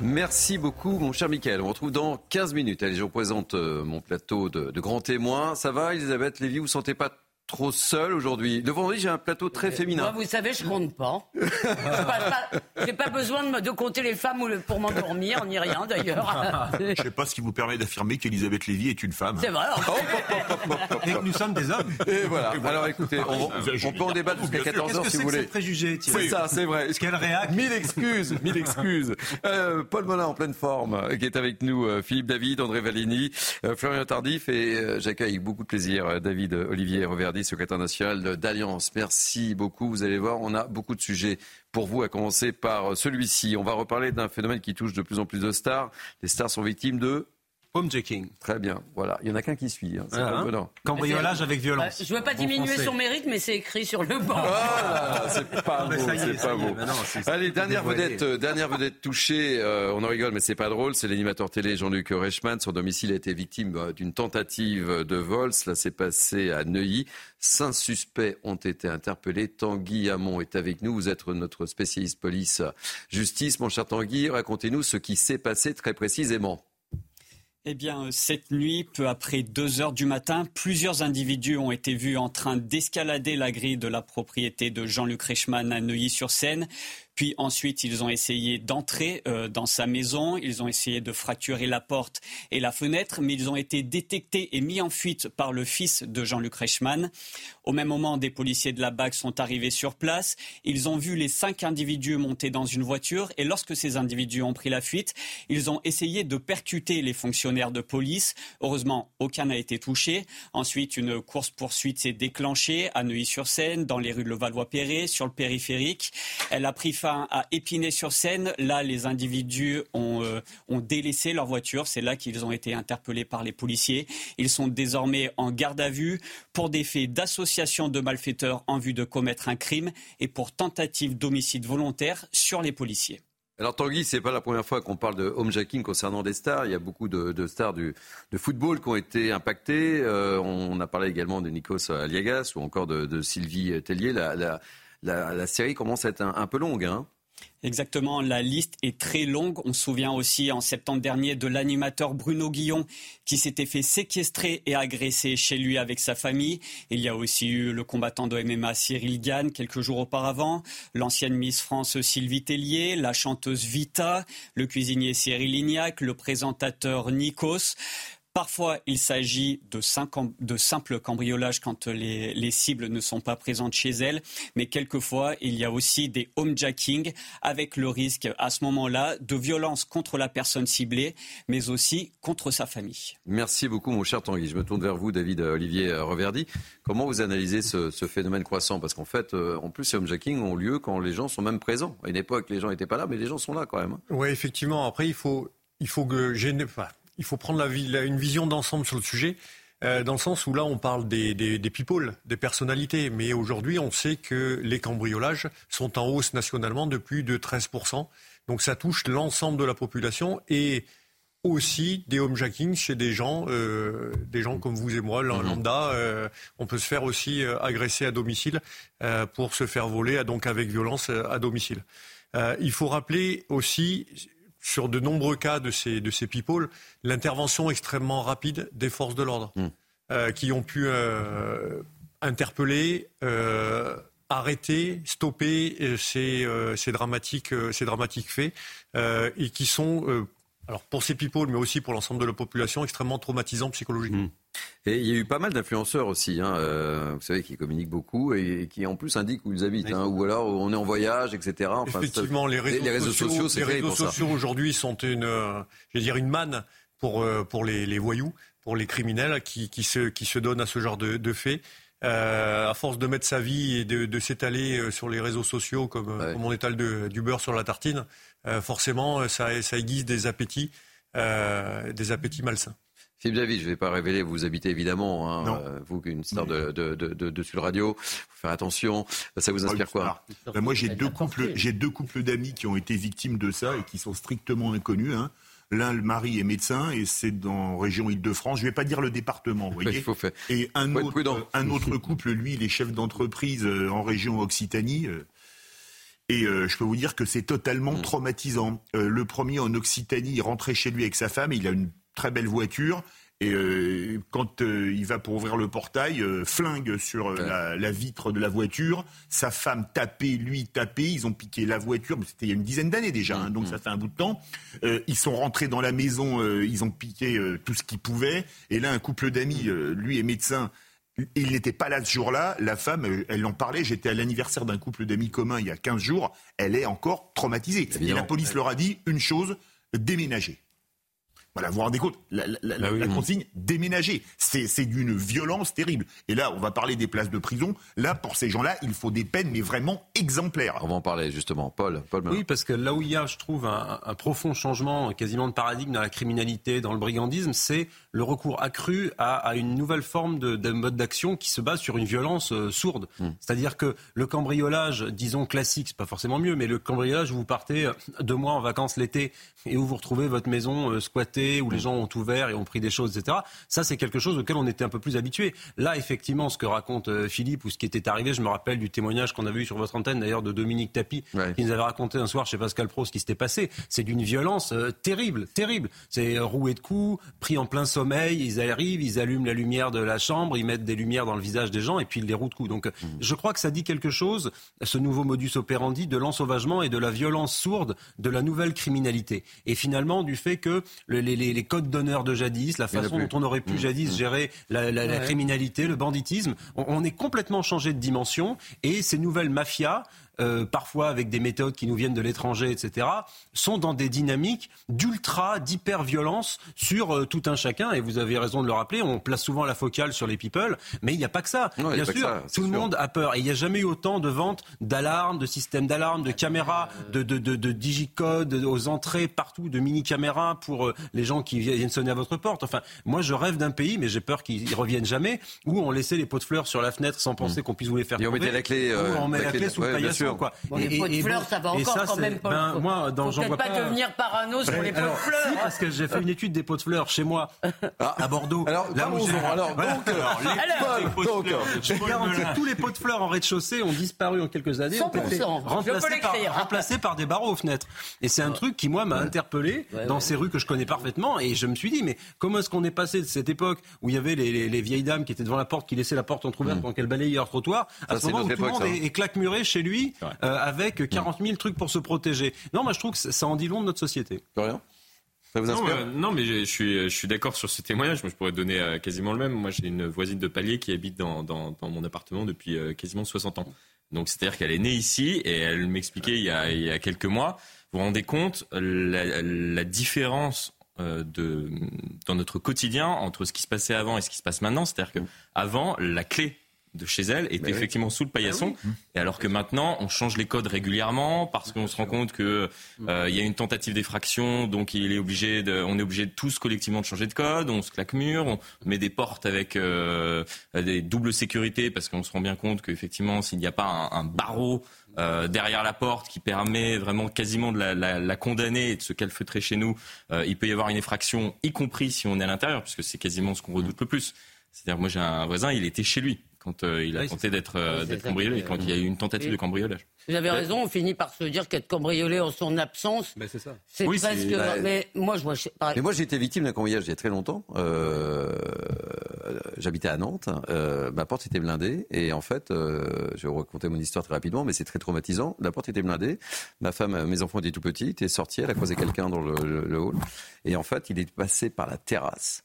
Merci beaucoup, mon cher Michael. On retrouve dans 15 minutes. Allez, je vous présente euh, mon plateau de, de grands témoins. Ça va, Elisabeth Lévy Vous ne sentez pas trop seul aujourd'hui. Le vendredi, j'ai un plateau très féminin. Moi, vous savez, je compte pas. J'ai pas, pas, besoin de, de, compter les femmes pour m'endormir, ni rien d'ailleurs. Je sais pas ce qui vous permet d'affirmer qu'Elisabeth Lévy est une femme. C'est vrai. Et que nous sommes des hommes. Et voilà. Alors écoutez, on, peut en débattre jusqu'à 14h si vous voulez. C'est C'est ça, c'est vrai. Qu'elle réacte. Mille excuses, mille excuses. Euh, Paul Molin en pleine forme, euh, qui est avec nous, euh, Philippe David, André Valini, Florian Tardif et j'accueille avec beaucoup de plaisir David Olivier Secrétaire national d'Alliance. Merci beaucoup. Vous allez voir, on a beaucoup de sujets pour vous, à commencer par celui-ci. On va reparler d'un phénomène qui touche de plus en plus de stars. Les stars sont victimes de Homejacking. Très bien. Voilà. Il y en a qu'un qui suit. Hein. Ah, hein. Cambriolage avec violence. je ne veux pas diminuer son mérite, mais c'est écrit sur le banc. Ah, c'est pas beau. C'est pas beau. Allez, dernière vedette, euh, dernière vedette touchée. Euh, on en rigole, mais c'est pas drôle. C'est l'animateur télé Jean-Luc Reichmann. Son domicile a été victime euh, d'une tentative de vol. Cela s'est passé à Neuilly. Cinq suspects ont été interpellés. Tanguy Hamon est avec nous. Vous êtes notre spécialiste police-justice. Mon cher Tanguy, racontez-nous ce qui s'est passé très précisément. Eh bien, cette nuit, peu après 2 heures du matin, plusieurs individus ont été vus en train d'escalader la grille de la propriété de Jean-Luc Reichmann à Neuilly-sur-Seine. Puis ensuite, ils ont essayé d'entrer euh, dans sa maison, ils ont essayé de fracturer la porte et la fenêtre, mais ils ont été détectés et mis en fuite par le fils de Jean-Luc Reichmann. Au même moment, des policiers de la BAC sont arrivés sur place. Ils ont vu les cinq individus monter dans une voiture et lorsque ces individus ont pris la fuite, ils ont essayé de percuter les fonctionnaires de police. Heureusement, aucun n'a été touché. Ensuite, une course-poursuite s'est déclenchée à Neuilly-sur-Seine, dans les rues de Levallois-Perret, sur le périphérique. Elle a pris à Épinay-sur-Seine. Là, les individus ont, euh, ont délaissé leur voiture. C'est là qu'ils ont été interpellés par les policiers. Ils sont désormais en garde à vue pour des faits d'association de malfaiteurs en vue de commettre un crime et pour tentative d'homicide volontaire sur les policiers. Alors Tanguy, c'est pas la première fois qu'on parle de homejacking concernant des stars. Il y a beaucoup de, stars de football qui ont été impactées. Euh, on a parlé également de Nikos Aliagas ou encore de, Sylvie Tellier. Série commence à être un, peu longue. Hein. Exactement, la liste est très longue. On se souvient aussi en septembre dernier de l'animateur Bruno Guillon qui s'était fait séquestrer et agresser chez lui avec sa famille. Il y a aussi eu le combattant de MMA Cyril Gann quelques jours auparavant, l'ancienne Miss France Sylvie Tellier, la chanteuse Vita, le cuisinier Cyril Lignac, le présentateur Nikos. Parfois, il s'agit de, de, simples cambriolages quand les, les, cibles ne sont pas présentes chez elles, mais quelquefois, il y a aussi des homejacking avec le risque à ce moment-là de violence contre la personne ciblée, mais aussi contre sa famille. Merci beaucoup, mon cher Tanguy. Je me tourne vers vous, David Olivier Reverdy. Comment vous analysez ce, ce phénomène croissant? Parce qu'en fait, euh, en plus, ces homejacking ont lieu quand les gens sont même présents. À une époque, les gens n'étaient pas là, mais les gens sont là quand même. Hein. Oui, effectivement. Après, il faut, il faut que j'ai il faut prendre la, une vision d'ensemble sur le sujet. Euh, dans le sens où là, on parle des, des, des people, des personnalités. Mais aujourd'hui, on sait que les cambriolages sont en hausse nationalement de plus de 13%. Donc ça touche l'ensemble de la population et aussi des homejacking chez des gens, euh, des gens comme vous et moi, mhm. lambda. Euh, on peut se faire aussi euh, agresser à domicile euh, pour se faire voler, donc avec violence à domicile. il faut rappeler aussi sur de nombreux cas de ces, de ces people, l'intervention extrêmement rapide des forces de l'ordre, hmm. euh, qui ont pu euh, interpeller, euh, arrêter, stopper ces, ces, dramatiques, ces dramatiques faits, et qui sont, alors pour ces people, mais aussi pour l'ensemble de la population, extrêmement traumatisants psychologiquement. Hmm. Et il y a eu pas mal d'influenceurs aussi, hein, euh, vous savez, qui communiquent beaucoup et, qui en plus indiquent où ils habitent, hein, ou alors on est en voyage, etc. Enfin, Effectivement, les réseaux, les réseaux sociaux, les réseaux sociaux aujourd'hui sont une, euh, je dire, une manne pour euh, pour les, les, voyous, pour les criminels qui, qui se qui se donnent à ce genre de, de faits. Euh, à force de mettre sa vie et de, de s'étaler sur les réseaux sociaux comme, comme on étale de, du beurre sur la tartine, forcément, ça, ça aiguise des appétits, des appétits malsains. Philippe David, je ne vais pas révéler, vous habitez évidemment, hein, euh, vous, une star de, de, de, de, Sud Radio, faut faire attention. Ça vous inspire quoi ben Moi, j'ai deux couples, j'ai deux couples d'amis qui ont été victimes de ça et qui sont strictement inconnus. Hein. L'un, le mari est médecin et c'est dans région Île-de-France. Je ne vais pas dire le département, vous voyez. Il faut faire. Et un autre, un autre couple, lui, il est chef d'entreprise euh, en région Occitanie. Euh, et je peux vous dire que c'est totalement hmm. traumatisant. le premier en Occitanie, il rentrait chez lui avec sa femme, il a une très belle voiture. Et euh, quand euh, il va pour ouvrir le portail, euh, flingue sur la, vitre de la voiture. Sa femme tapait, lui tapait. Ils ont piqué la voiture. Mais c'était il y a une dizaine d'années déjà, hein, donc mm. ça fait un bout de temps. ils sont rentrés dans la maison. ils ont piqué tout ce qu'ils pouvaient. Et là, un couple d'amis, lui est médecin. Il n'était pas là ce jour-là. La femme, elle en parlait. J'étais à l'anniversaire d'un couple d'amis communs il y a 15 jours. Elle est encore traumatisée. Et la police leur a dit une chose déménager. Voilà, vous vous rendez compte, la, la, la, bah consigne déménager, c'est d'une violence terrible. Et là, on va parler des places de prison. Là, pour ces gens-là, il faut des peines, mais vraiment exemplaires. On va en parler justement. Paul, Paul Oui, parce que là où il y a, je trouve, un, un profond changement, quasiment de paradigme dans la criminalité, dans le brigandisme, c'est le recours accru à, à, une nouvelle forme de, de mode d'action qui se base sur une violence euh, sourde. Hmm. C'est-à-dire que le cambriolage, disons classique, c'est pas forcément mieux, mais le cambriolage où vous partez euh, deux mois en vacances l'été et où vous retrouvez votre maison euh, squattée, où les hmm. gens ont ouvert et ont pris des choses, etc. Ça, c'est quelque chose auquel on était un peu plus habitué. Là, effectivement, ce que raconte Philippe ou ce qui était arrivé, je me rappelle du témoignage qu'on avait eu sur votre antenne, d'ailleurs, de Dominique Tapie, qui nous avait raconté un soir chez Pascal Pro ce qui s'était passé. C'est d'une violence terrible, terrible. C'est roué de coups, pris en plein ils arrivent, ils allument la lumière de la chambre, ils mettent des lumières dans le visage des gens et puis ils les rouent de coups. Donc mmh. je crois que ça dit quelque chose, ce nouveau modus operandi de l'ensauvagement et de la violence sourde de la nouvelle criminalité. Et finalement du fait que les, codes d'honneur de jadis, la façon dont on aurait pu mmh. jadis mmh. gérer la, criminalité, le banditisme, on, on est complètement changé de dimension et ces nouvelles mafias euh, parfois avec des méthodes qui nous viennent de l'étranger, etc., sont dans des dynamiques d'ultra, d'hyper-violence sur euh, tout un chacun. Et vous avez raison de le rappeler, on place souvent la focale sur les people, mais il n'y a pas que ça. Bien sûr, tout le monde a peur. Et il n'y a jamais eu autant de ventes d'alarmes, de systèmes d'alarme, de caméras, de, de, de, de digicodes aux entrées partout, de mini-caméras pour euh, les gens qui viennent sonner à votre porte. Enfin, moi, je rêve d'un pays, mais j'ai peur qu'ils reviennent jamais, où on laissait les pots de fleurs sur la fenêtre sans penser mmh. qu'on puisse vous les faire Et on mettait la clé, on met la, clé, sous le Quoi. les pots de fleurs, ça va encore quand même. Ben, moi, dans Faut peut pas, pas devenir parano sur les pots de fleurs. Si, parce que j'ai fait une étude des pots de fleurs chez moi, ah. à Bordeaux. Alors, là où alors, donc, je garantis que tous les pots de fleurs en rez-de-chaussée ont disparu en quelques années, ont été remplacés par, remplacés par des barreaux aux fenêtres. Et c'est un truc qui, moi, m'a interpellé dans ces rues que je connais parfaitement. Et je me suis dit, mais comment est-ce qu'on est passé de cette époque où il y avait les, vieilles dames qui étaient devant la porte, qui laissaient la porte entrouverte mm. pendant qu'elles balayaient leur trottoir, à ce moment où tout le monde est claquemuré chez lui, euh, avec 40 000 trucs pour se protéger. Non, moi je trouve que ça en dit long de notre société. Rien. Ça vous inspire non, non, mais je suis, je suis d'accord sur ce témoignage. Moi, je pourrais donner euh, quasiment le même. Moi, j'ai une voisine de palier qui habite dans, dans, mon appartement depuis euh, quasiment 60 ans. Donc, c'est-à-dire qu'elle est née ici et elle m'expliquait il, y a, il y a quelques mois. Vous vous rendez compte la, la différence de, dans notre quotidien entre ce qui se passait avant et ce qui se passe maintenant. C'est-à-dire que avant, la clé de chez elle est effectivement sous le paillasson. Ah et alors que maintenant, on change les codes régulièrement parce qu'on se rend compte que euh, il y a une tentative d'effraction, donc il est obligé de, on est obligé de tous collectivement de changer de code. On se claque mur, on met des portes avec euh, des doubles sécurités parce qu'on se rend bien compte qu'effectivement, s'il n'y a pas un, barreau euh, derrière la porte qui permet vraiment quasiment de la, la, la condamner et de se calfeutrer chez nous, il peut y avoir une effraction, y compris si on est à l'intérieur, puisque c'est quasiment ce qu'on redoute le plus. C'est-à-dire, moi j'ai un voisin, il était chez lui quand euh, il a tenté d'être euh, cambriolé, quand il y a eu une tentative de cambriolage. Vous avez raison, on finit par se dire qu'être cambriolé en son absence, c'est ça. C'est presque. Bah, mais moi, je vois. Mais moi, j'ai été victime d'un cambriolage il y a très longtemps. Euh, j'habitais à Nantes. ma porte était blindée et en fait, je vais vous raconter mon histoire très rapidement, mais c'est très traumatisant. La porte était blindée. Ma femme, mes enfants étaient tout petits, étaient sortis. Elle a croisé quelqu'un dans le, le hall et en fait, il est passé par la terrasse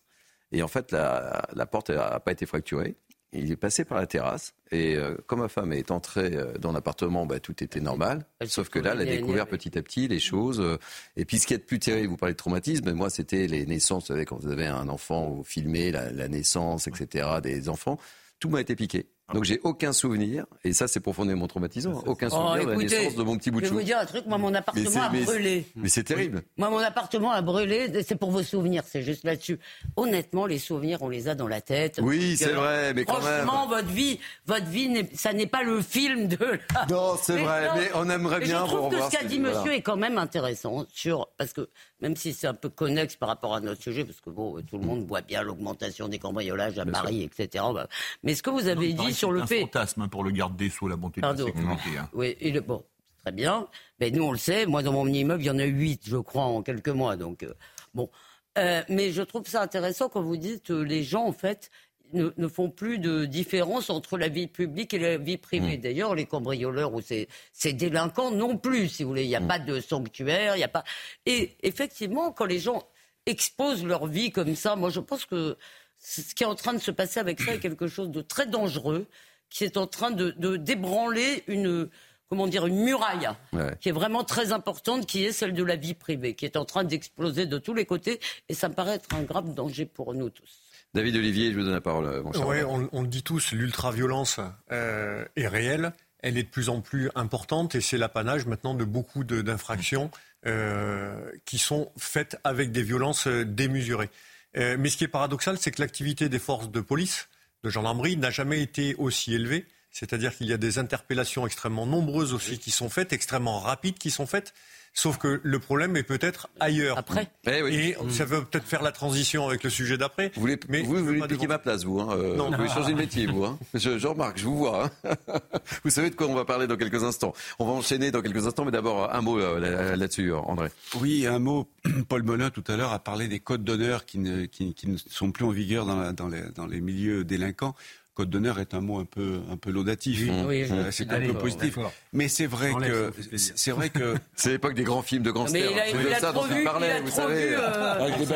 Et en fait, la, la porte n'a pas été fracturée. Il est passé par la terrasse et euh, comme ma femme est entrée euh, dans l'appartement, bah, tout était normal. Sauf que là, elle a découvert petit à petit les choses. euh, et puis ce qui est de plus terrible, vous parlez de traumatisme, mais moi c'était les naissances, vous savez, quand vous avez un enfant, vous filmez la, la naissance, etc., des enfants. Tout m'a été piqué. Donc j'ai aucun souvenir, et ça c'est profondément traumatisant, aucun Oh, souvenir de la naissance de mon petit bout de Je chou. vais vous dire un truc, moi mon appartement a mais- brûlé. Mais c'est terrible. Moi, mon appartement a brûlé, c'est pour vos souvenirs, c'est juste là-dessus. Honnêtement, les souvenirs, on les a dans la tête. Oui, c'est euh, vrai, mais quand même. Franchement, votre vie, votre vie, n'est- ça n'est pas le film de. la- Non, c'est vrai, non. mais on aimerait bien Je vous trouve que revoir, ce qu'a dit voilà. monsieur est quand même intéressant, sur parce que même si c'est un peu connexe par rapport à notre sujet, parce que bon, tout le monde voit bien l'augmentation des cambriolages à Paris, etc. Bah, Mais ce que vous avez dit sur le un fait. fantasme hein, pour le garde des Sceaux, la bonté de Pardon. la sécurité. hein. Oui, et le, bon, très bien. Mais nous, on le sait. Moi, dans mon immeuble, il y en a huit, je crois, en quelques mois. Donc, euh, bon. Euh, mais je trouve ça intéressant quand vous dites euh, les gens, en fait, ne, ne font plus de différence entre la vie publique et la vie privée. D'ailleurs, les cambrioleurs ou ces, ces délinquants non plus, si vous voulez. Il n'y a pas de sanctuaire, il n'y a pas. Et effectivement, quand les gens exposent leur vie comme ça, moi, je pense que ce qui est en train de se passer avec ça est quelque chose de très dangereux, qui est en train de, de débranler une, comment dire, une muraille Ouais. qui est vraiment très importante, qui est celle de la vie privée, qui est en train d'exploser de tous les côtés, et ça me paraît être un grave danger pour nous tous. David Olivier, je vous donne la parole, euh, mon cher. Ouais, on, on le dit tous, l'ultra-violence euh, est réelle, elle est de plus en plus importante et c'est l'apanage maintenant de beaucoup d'infractions euh, qui sont faites avec des violences démesurées. Euh, mais ce qui est paradoxal, c'est que l'activité des forces de police, de gendarmerie, n'a jamais été aussi élevée. C'est-à-dire qu'il y a des interpellations extrêmement nombreuses aussi qui sont faites, extrêmement rapides qui sont faites. Sauf que le problème est peut-être ailleurs. Après. Et ça veut peut-être faire la transition avec le sujet d'après. Vous voulez, mais vous, vous voulez piquer ma place, vous. Hein, euh, Non. vous pouvez changer de métier, vous. Hein. Je, je remarque, je vous vois. hein. vous savez de quoi on va parler dans quelques instants. On va enchaîner dans quelques instants, mais d'abord un mot euh, là- là-dessus, André. Oui, un mot. Paul Molin tout à l'heure a parlé des codes d'honneur qui ne, qui, qui ne sont plus en vigueur dans, la- dans, les, dans les milieux délinquants. Code d'honneur est un mot un peu, un peu laudatif. Oui. Oui, je- Euh, c'est un peu positif. Mais c'est vrai que, c'est vrai que. C'est l'époque des grands films de gangsters. Mais il a- C'est il de a ça trop dont vu- il il parlait, a vous trop savez. vu, euh, avec les le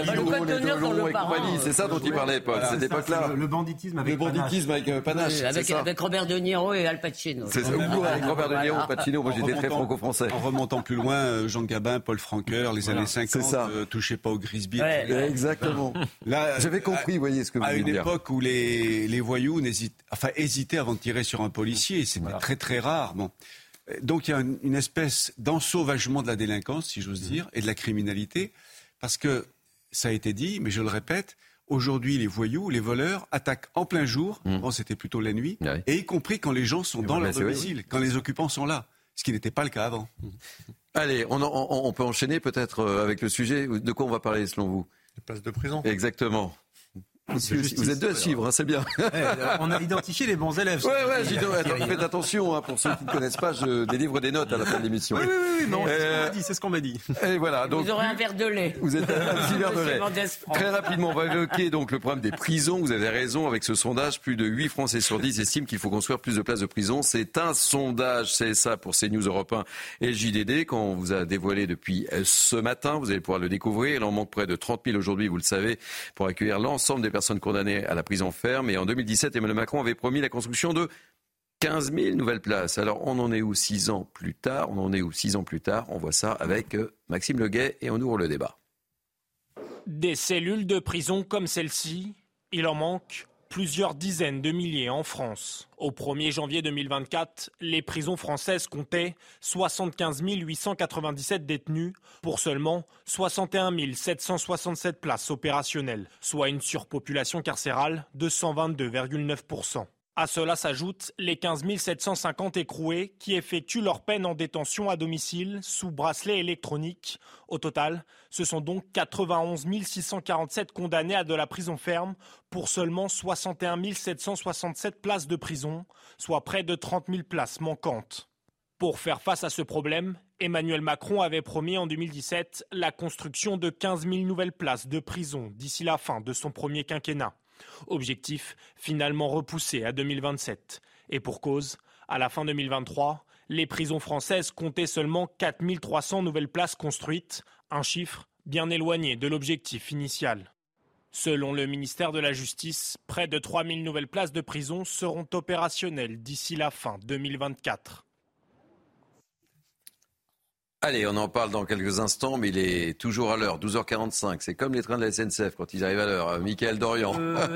le et compagnie. C'est ça dont il parlait, Paul, Voilà, cette époque-là. le- banditisme avec Le banditisme avec euh, panache, Oui, c'est avec, Robert De Niro et Al Pacino. C'est ça, ou avec Robert De Niro, Pacino, moi j'étais très franco-français. En remontant plus loin, euh, Jean Gabin, Paul Franqueur, les années c'est 50, ça. euh, touchez pas au Grisby. Exactement. Là, J'avais compris, vous voyez ce que vous à une époque où les, les voyous enfin, hésitaient avant de tirer sur un policier, c'était très très rare. Bon. Euh, Donc il y a une, une espèce d'ensauvagement de la délinquance, si j'ose dire, et de la criminalité, parce que ça a été dit, mais je le répète, aujourd'hui les voyous, les voleurs attaquent en plein jour, bon c'était plutôt la nuit, et y compris quand les gens sont dans leur c'est domicile, quand les occupants sont là, ce qui n'était pas le cas avant. Allez, on, en- on- on peut enchaîner peut-être euh, avec le sujet. De quoi on va parler selon vous? Les places de prison. Exactement. Justice, vous êtes deux à suivre, hein, c'est bien. on a identifié les bons élèves. Ouais, ouais, dit, attends, faites attention, hein, pour ceux qui ne connaissent pas, je délivre des notes à la fin de l'émission. Oui, oui, oui, non, c'est ce qu'on Euh, m'a dit, c'est ce qu'on m'a dit. Et voilà, donc Vous aurez un verre de lait. Vous êtes un petit verre de lait. Très rapidement, on va évoquer donc le problème des prisons. Vous avez raison avec ce sondage. Plus de 8 Français sur 10 estiment qu'il faut construire plus de places de prison. C'est un sondage CSA pour CNews Europe 1 et JDD qu'on vous a dévoilé depuis euh, ce matin. Vous allez pouvoir le découvrir. Il en manque près de 30 000 aujourd'hui, vous le savez, pour accueillir l'ensemble des personnes condamnées à la prison ferme. Et en 2017, Emmanuel Macron avait promis la construction de 15 000 nouvelles places. Alors, on en est où six ans plus tard? On en est où six ans plus tard? On voit ça avec euh, Maxime Leguet et on ouvre le débat. Des cellules de prison comme celle-ci, il en manque plusieurs dizaines de milliers en France. Au 1er janvier 2024, les prisons françaises comptaient 75 897 détenus pour seulement 61 767 places opérationnelles, soit une surpopulation carcérale de 122,9%. À cela s'ajoutent les 15 750 écroués qui effectuent leur peine en détention à domicile sous bracelet électronique. Au total, ce sont donc 91 647 condamnés à de la prison ferme pour seulement 61 767 places de prison, soit près de 30 000 places manquantes. Pour faire face à ce problème, Emmanuel Macron avait promis en 2017 la construction de 15 000 nouvelles places de prison d'ici la fin de son premier quinquennat. Objectif finalement repoussé à 2027. Et pour cause, à la fin 2023, les prisons françaises comptaient seulement 4300 nouvelles places construites, un chiffre bien éloigné de l'objectif initial. Selon le ministère de la Justice, près de 3000 nouvelles places de prison seront opérationnelles d'ici la fin 2024. Allez, on en parle dans quelques instants, mais il est toujours à l'heure, 12h45. C'est comme les trains de la SNCF quand ils arrivent à l'heure. Michael Dorian. Euh,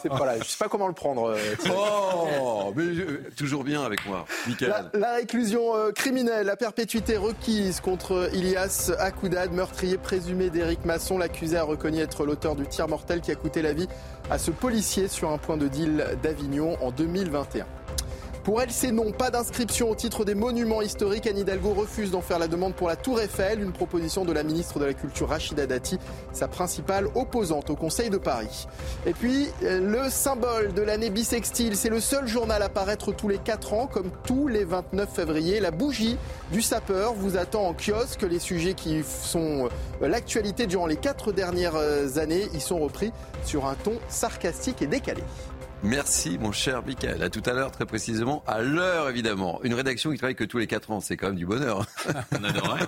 c'est pas là. Je sais pas comment le prendre. euh. Oh, mais euh, toujours bien avec moi, Michael. La, la réclusion euh, criminelle, la perpétuité requise contre Ilias Akoudad, meurtrier présumé d'Éric Masson. L'accusé a reconnu être l'auteur du tir mortel qui a coûté la vie à ce policier sur un point de deal d'Avignon en 2021. Pour elle, c'est non. Pas d'inscription au titre des monuments historiques. Anne Hidalgo refuse d'en faire la demande pour la Tour Eiffel, une proposition de la ministre de la Culture Rachida Dati, sa principale opposante au Conseil de Paris. Et puis, euh, le symbole de l'année bissextile, c'est le seul journal à paraître tous les 4 ans, comme tous les 29 février. La bougie du sapeur vous attend en kiosque. Les sujets qui sont euh, l'actualité durant les 4 dernières euh, années y sont repris sur un ton sarcastique et décalé. Merci, mon cher Michael. À tout à l'heure, très précisément, à l'heure, évidemment. Une rédaction qui travaille que tous les 4 ans, c'est quand même du bonheur. On adorerait.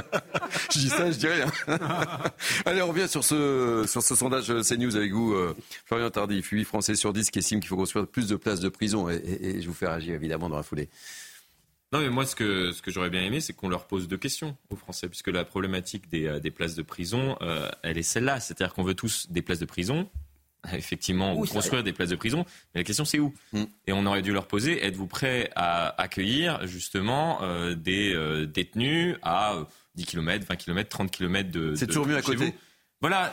je dis ça, je dis rien. Allez, on revient sur ce, sur ce sondage CNews avec vous, euh, Florian Tardif. 8 Français sur 10 qui estiment qu'il faut construire plus de places de prison. Et, et- et je vous fais réagir, évidemment, dans la foulée. Non, mais moi, ce que, ce que j'aurais bien aimé, c'est qu'on leur pose deux questions aux Français, puisque la problématique des, euh, des places de prison, euh, elle est celle-là. C'est-à-dire qu'on veut tous des places de prison, effectivement, Où construire des places de prison, mais la question, c'est où Et on aurait dû leur poser, êtes-vous prêts à accueillir, justement, euh, des euh, détenus à euh, 10 km, 20 km, 30 km de... C'est toujours mieux à côté. voilà,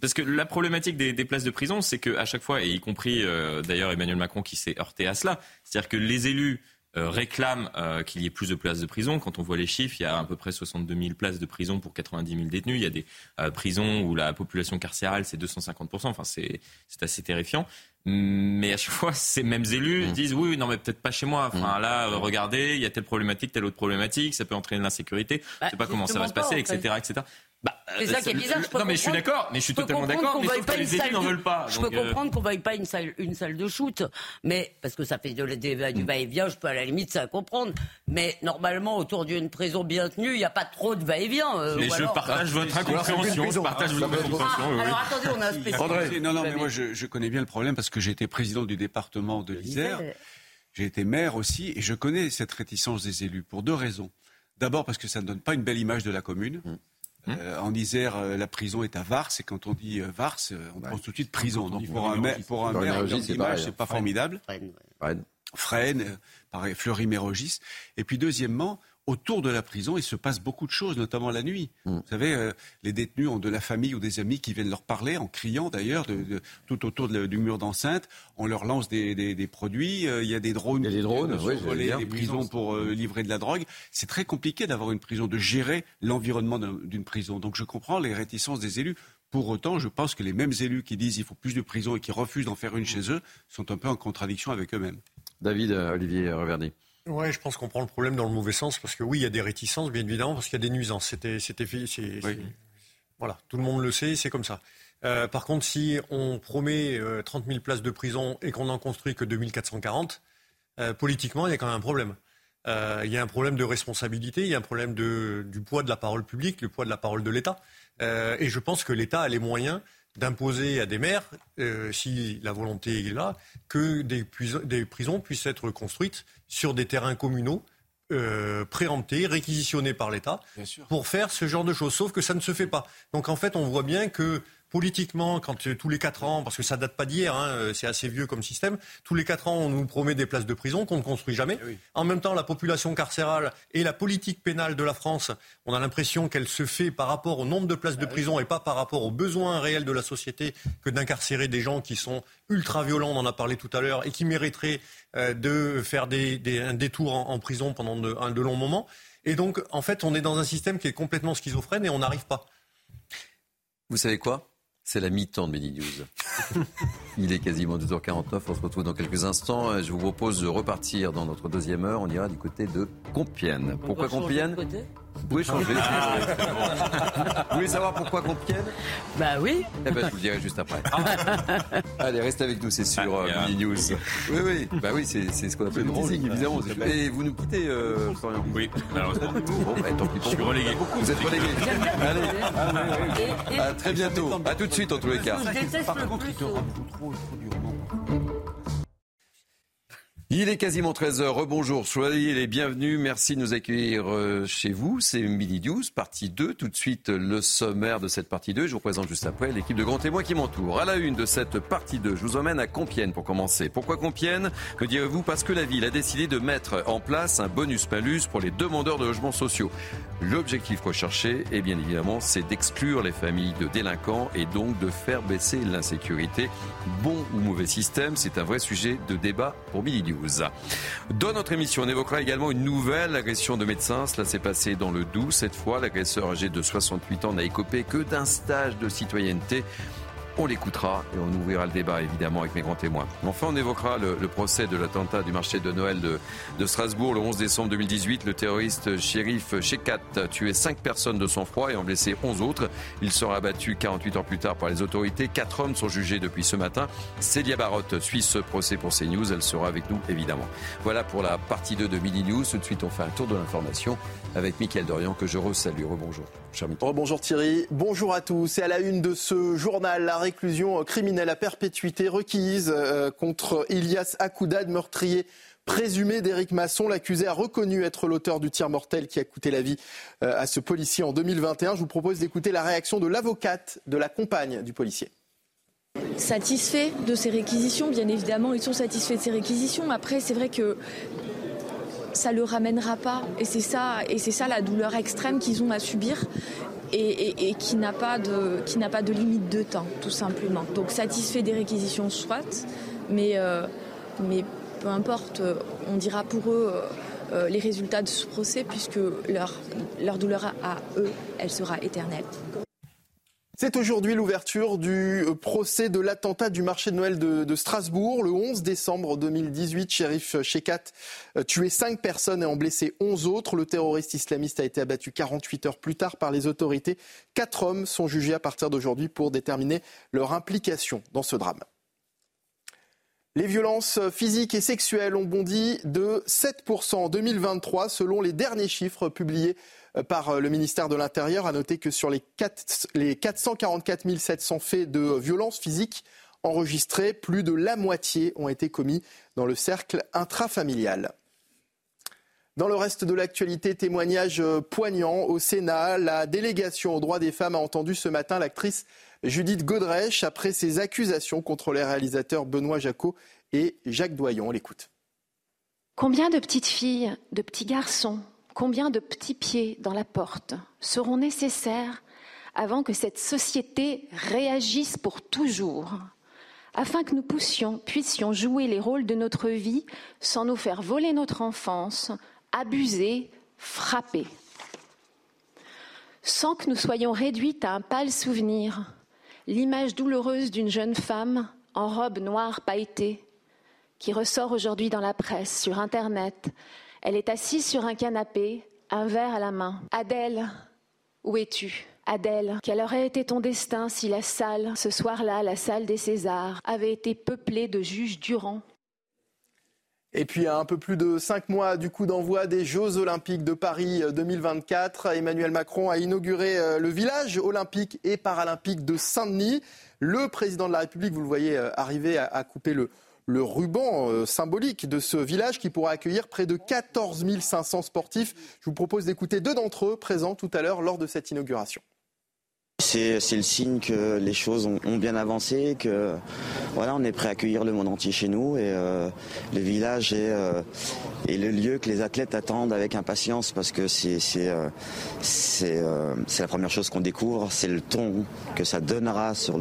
parce que la problématique des, des places de prison, c'est qu'à chaque fois, et y compris euh, d'ailleurs Emmanuel Macron qui s'est heurté à cela, c'est-à-dire que les élus réclament euh, qu'il y ait plus de places de prison. Quand on voit les chiffres, il y a à peu près 62 000 places de prison pour 90 000 détenus. Il y a des euh, prisons où la population carcérale, c'est 250 Enfin, c'est c'est assez terrifiant. Mais à chaque fois, ces mêmes élus Mmh. disent oui, non, mais peut-être pas chez moi. Enfin, là, euh, regardez, il y a telle problématique, telle autre problématique, ça peut entraîner l'insécurité. Bah, je sais pas comment ça va se passer, etc., etc. Bah, C'est ça qui est bizarre. Je peux non, mais je suis d'accord, mais je suis totalement d'accord. qu'on Mais veuille sauf pas que une les élus n'en de- veulent pas. Je peux euh, comprendre qu'on veuille pas une salle, une salle de shoot, mais parce que ça fait de, Mm. du va-et-vient, je peux à la limite ça comprendre. Mais normalement, autour d'une prison bien tenue, il n'y a pas trop de va-et-vient. euh, Mais je alors- partage votre incompréhension. Je partage votre incompréhension. oui. Alors attendez, on a un spécialiste. Non, non, mais moi je, je connais bien le problème parce que j'ai été président du département de l'Isère. J'ai été maire aussi et je connais cette réticence des élus pour deux raisons. D'abord parce que ça ne donne pas une belle image de la commune. Euh, en Isère, euh, la prison est à Vars et quand on dit euh, Vars, euh, on pense tout de suite prison. Donc pour un maire, pour un maire, c'est d'image, pareil, c'est hein. pas formidable. Fresnes, euh, pareil, Fleury-Mérogis. Et puis deuxièmement, autour de la prison, il se passe beaucoup de choses, notamment la nuit. Vous savez, euh, les détenus ont de la famille ou des amis qui viennent leur parler, en criant d'ailleurs, de- de- tout autour de- du mur d'enceinte. On leur lance des, des- des produits. euh, Il y a des drones, Il y a des drones, qui oui, des prisons pour euh, livrer de la drogue. C'est très compliqué d'avoir une prison, de gérer l'environnement d'un- d'une prison. Donc je comprends les réticences des élus. Pour autant, je pense que les mêmes élus qui disent il faut plus de prisons et qui refusent d'en faire une chez eux sont un peu en contradiction avec eux-mêmes. David, Olivier Reverdy. Ouais, je pense qu'on prend le problème dans le mauvais sens parce que oui, il y a des réticences, bien évidemment, parce qu'il y a des nuisances. C'était, c'était, voilà, tout le monde le sait, c'est comme ça. Euh, par contre, si on promet euh, 30 000 places de prison et qu'on n'en construit que 2440, euh, politiquement, il y a quand même un problème. Euh, il y a un problème de responsabilité, il y a un problème de, du poids de la parole publique, le poids de la parole de l'État. Euh, et je pense que l'État a les moyens d'imposer à des maires, euh, si la volonté est là, que des, prisons puissent être construites sur des terrains communaux euh, préemptés, réquisitionnés par l'État, pour faire ce genre de choses. Sauf que ça ne se fait pas. Donc en fait, on voit bien que politiquement, quand euh, tous les quatre ans, parce que ça date pas d'hier, hein, euh, c'est assez vieux comme système, tous les quatre ans, on nous promet des places de prison qu'on ne construit jamais. En même temps, la population carcérale et la politique pénale de la France, on a l'impression qu'elle se fait par rapport au nombre de places de prison et pas par rapport aux besoins réels de la société que d'incarcérer des gens qui sont ultra violents, on en a parlé tout à l'heure, et qui mériteraient euh, de faire des, des- un détour en, en prison pendant de, un de longs moments. Et donc, en fait, on est dans un système qui est complètement schizophrène et on n'arrive pas. Vous savez quoi? C'est la mi-temps de Midi News. Il est quasiment 2h49. On se retrouve dans quelques instants. Je vous propose de repartir dans notre deuxième heure. On ira du côté de Compiègne. Pourquoi Compiègne Vous pouvez changer. Vous voulez savoir pourquoi Compiègne Bah oui. Eh ben, je vous le dirai juste après. Allez, restez avec nous, c'est sur euh, Mini News. Oui, oui, bah oui, c'est c'est ce qu'on appelle le teasing, évidemment. Et vous nous quittez, euh, Florian Oui, malheureusement. Bon, bah, tant pis pour Je suis relégué. Vous êtes relégué. Allez, à très bientôt. À tout de suite, en tous les cas. Il est quasiment 13h. Rebonjour, soyez les bienvenus. Merci de nous accueillir euh, chez vous. C'est Mini News, partie 2. Tout de suite, le sommaire de cette partie 2. Je vous présente juste après l'équipe de grands témoins qui m'entoure. À la une de cette partie 2, je vous emmène à Compiègne pour commencer. Pourquoi Compiègne? Me direz-vous? Parce que la ville a décidé de mettre en place un bonus-malus pour les demandeurs de logements sociaux. L'objectif recherché, et bien évidemment, c'est d'exclure les familles de délinquants et donc de faire baisser l'insécurité. Bon ou mauvais système, c'est un vrai sujet de débat pour Mini News. Dans notre émission, on évoquera également une nouvelle agression de médecin. Cela s'est passé dans le Doubs. Cette fois, l'agresseur âgé de 68 ans n'a écopé que d'un stage de citoyenneté. On l'écoutera et on ouvrira le débat évidemment avec mes grands témoins. Enfin, on évoquera le, procès de l'attentat du marché de Noël de, Strasbourg le 11 décembre 2018. Le terroriste shérif Shekat a tué 5 personnes de sang-froid et en blessé 11 autres. Il sera abattu 48 heures plus tard par les autorités. Quatre hommes sont jugés depuis ce matin. Célia Barotte suit ce procès pour CNews. Elle sera avec nous évidemment. Voilà pour la partie 2 de Mini News. Tout de suite, on fait un tour de l'information avec Mickaël Dorian que je resalue. Rebonjour. Cher Mickaël. Bonjour Thierry, bonjour à tous. Et à la une de ce journal, la réclusion criminelle à perpétuité requise euh, contre Elias Akoudad, meurtrier présumé d'Éric Masson. L'accusé a reconnu être l'auteur du tir mortel qui a coûté la vie euh, à ce policier en 2021. Je vous propose d'écouter la réaction de l'avocate de la compagne du policier. Satisfait de ces réquisitions, bien évidemment, ils sont satisfaits de ces réquisitions. Après, c'est vrai que ça le ramènera pas, et c'est ça, et c'est ça la douleur extrême qu'ils ont à subir. Et, et- et qui n'a pas de qui n'a pas de limite de temps, tout simplement. Donc satisfait des réquisitions, soit, mais euh, mais peu importe, on dira pour eux euh, euh, les résultats de ce procès, puisque leur leur douleur à eux, elle sera éternelle. C'est aujourd'hui l'ouverture du euh, procès de l'attentat du marché de Noël de, Strasbourg. Le 11 décembre 2018, shérif Shekat a tué 5 personnes et en blessé 11 autres. Le terroriste islamiste a été abattu 48 heures plus tard par les autorités. Quatre hommes sont jugés à partir d'aujourd'hui pour déterminer leur implication dans ce drame. Les violences physiques et sexuelles ont bondi de 7% en 2023 selon les derniers chiffres publiés par le ministère de l'Intérieur. À noter que sur les, 4, les 444 700 faits de violences physiques enregistrés, plus de la moitié ont été commis dans le cercle intrafamilial. Dans le reste de l'actualité, témoignage poignant au Sénat. La délégation aux droits des femmes a entendu ce matin l'actrice Judith Godrèche après ses accusations contre les réalisateurs Benoît Jacot et Jacques Doyon. On l'écoute. Combien de petites filles, de petits garçons, combien de petits pieds dans la porte seront nécessaires avant que cette société réagisse pour toujours afin que nous puissions, jouer les rôles de notre vie sans nous faire voler notre enfance, abuser, frapper. Sans que nous soyons réduites à un pâle souvenir, l'image douloureuse d'une jeune femme en robe noire pailletée qui ressort aujourd'hui dans la presse, sur Internet. Elle est assise sur un canapé, un verre à la main. Adèle, où es-tu? Adèle, quel aurait été ton destin si la salle, ce soir-là, la salle des Césars, avait été peuplée de juges Durand Et puis à un peu plus de cinq mois du coup d'envoi des Jeux Olympiques de Paris 2024, Emmanuel Macron a inauguré euh, le village olympique et paralympique de Saint-Denis. Le président de la République, vous le voyez euh, arriver à couper le, le ruban euh, symbolique de ce village qui pourra accueillir près de 14 500 sportifs. Je vous propose d'écouter deux d'entre eux présents tout à l'heure lors de cette inauguration. C'est le signe que les choses ont, bien avancé, que voilà, on est prêt à accueillir le monde entier chez nous et euh, le village est, euh, est le lieu que les athlètes attendent avec impatience parce que euh, c'est la première chose qu'on découvre, c'est le ton que ça donnera sur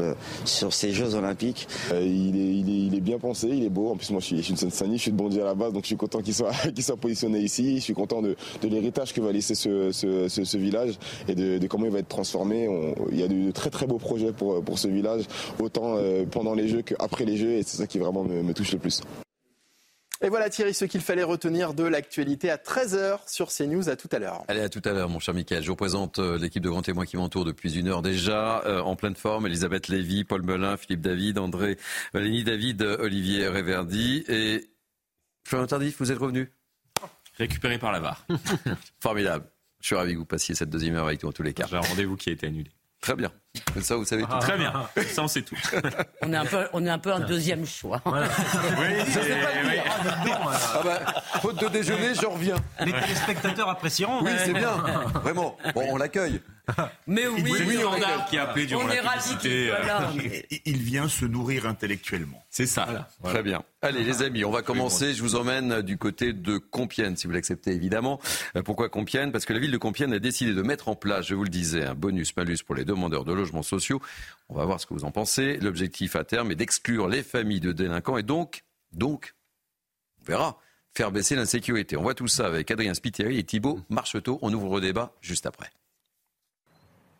ces Jeux Olympiques. Il, est, bien pensé, il est beau. En plus, moi, je suis, je suis de Seine-Saint-Denis, je suis de Bondy à la base, donc je suis content qu'il soit, positionné ici. Je suis content de, l'héritage que va laisser ce, village et de, comment il va être transformé. Il y a de, très très beaux projets pour, pour ce village, autant euh, pendant les Jeux qu'après les Jeux, et c'est ça qui vraiment me, me touche le plus. Et voilà Thierry, ce qu'il fallait retenir de l'actualité à 13h sur CNews. À tout à l'heure. Allez, à tout à l'heure, mon cher Michael. Je vous présente euh, l'équipe de grands témoins qui m'entoure depuis une heure déjà, euh, en pleine forme. Elisabeth Lévy, Paul Melun, Philippe David, André Valénie David, Olivier Réverdi et Florent Tardif, vous êtes revenu? Récupéré par la VAR. Formidable. Je suis ravi que vous passiez cette deuxième heure avec nous en tous les cas. J'ai un rendez-vous qui a été annulé. Très bien. Ça, vous savez tout. Très bien. Ça, on sait tout. On est un peu, on est un peu un deuxième choix. Oui, Ça, c'est pas le pire. Ah bah, faute de déjeuner, je reviens. Les téléspectateurs apprécieront. Oui, c'est bien. Vraiment. Bon, on l'accueille. Mais oui, oui, on qui a appelé durant on la est ravis publicité, qu'il soit euh, là. Il- Il vient se nourrir intellectuellement. C'est ça. Très bien. Allez, les amis, on va commencer. Je vous emmène du côté de Compiègne, si vous l'acceptez évidemment. Euh, Pourquoi Compiègne? Parce que la ville de Compiègne a décidé de mettre en place, je vous le disais, un bonus-malus pour les demandeurs de logements sociaux. On va voir ce que vous en pensez. L'objectif à terme est d'exclure les familles de délinquants et donc, donc, on verra, faire baisser l'insécurité. On voit tout ça avec Adrien Spiteri et Thibault Marcheteau. On ouvre le débat juste après.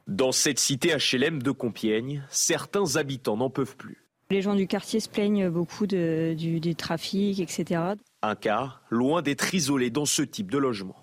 Dans cette cité HLM de Compiègne, certains habitants n'en peuvent plus. Les gens du quartier se plaignent beaucoup de- du, du trafic, etc. Un cas loin d'être isolé dans ce type de logement.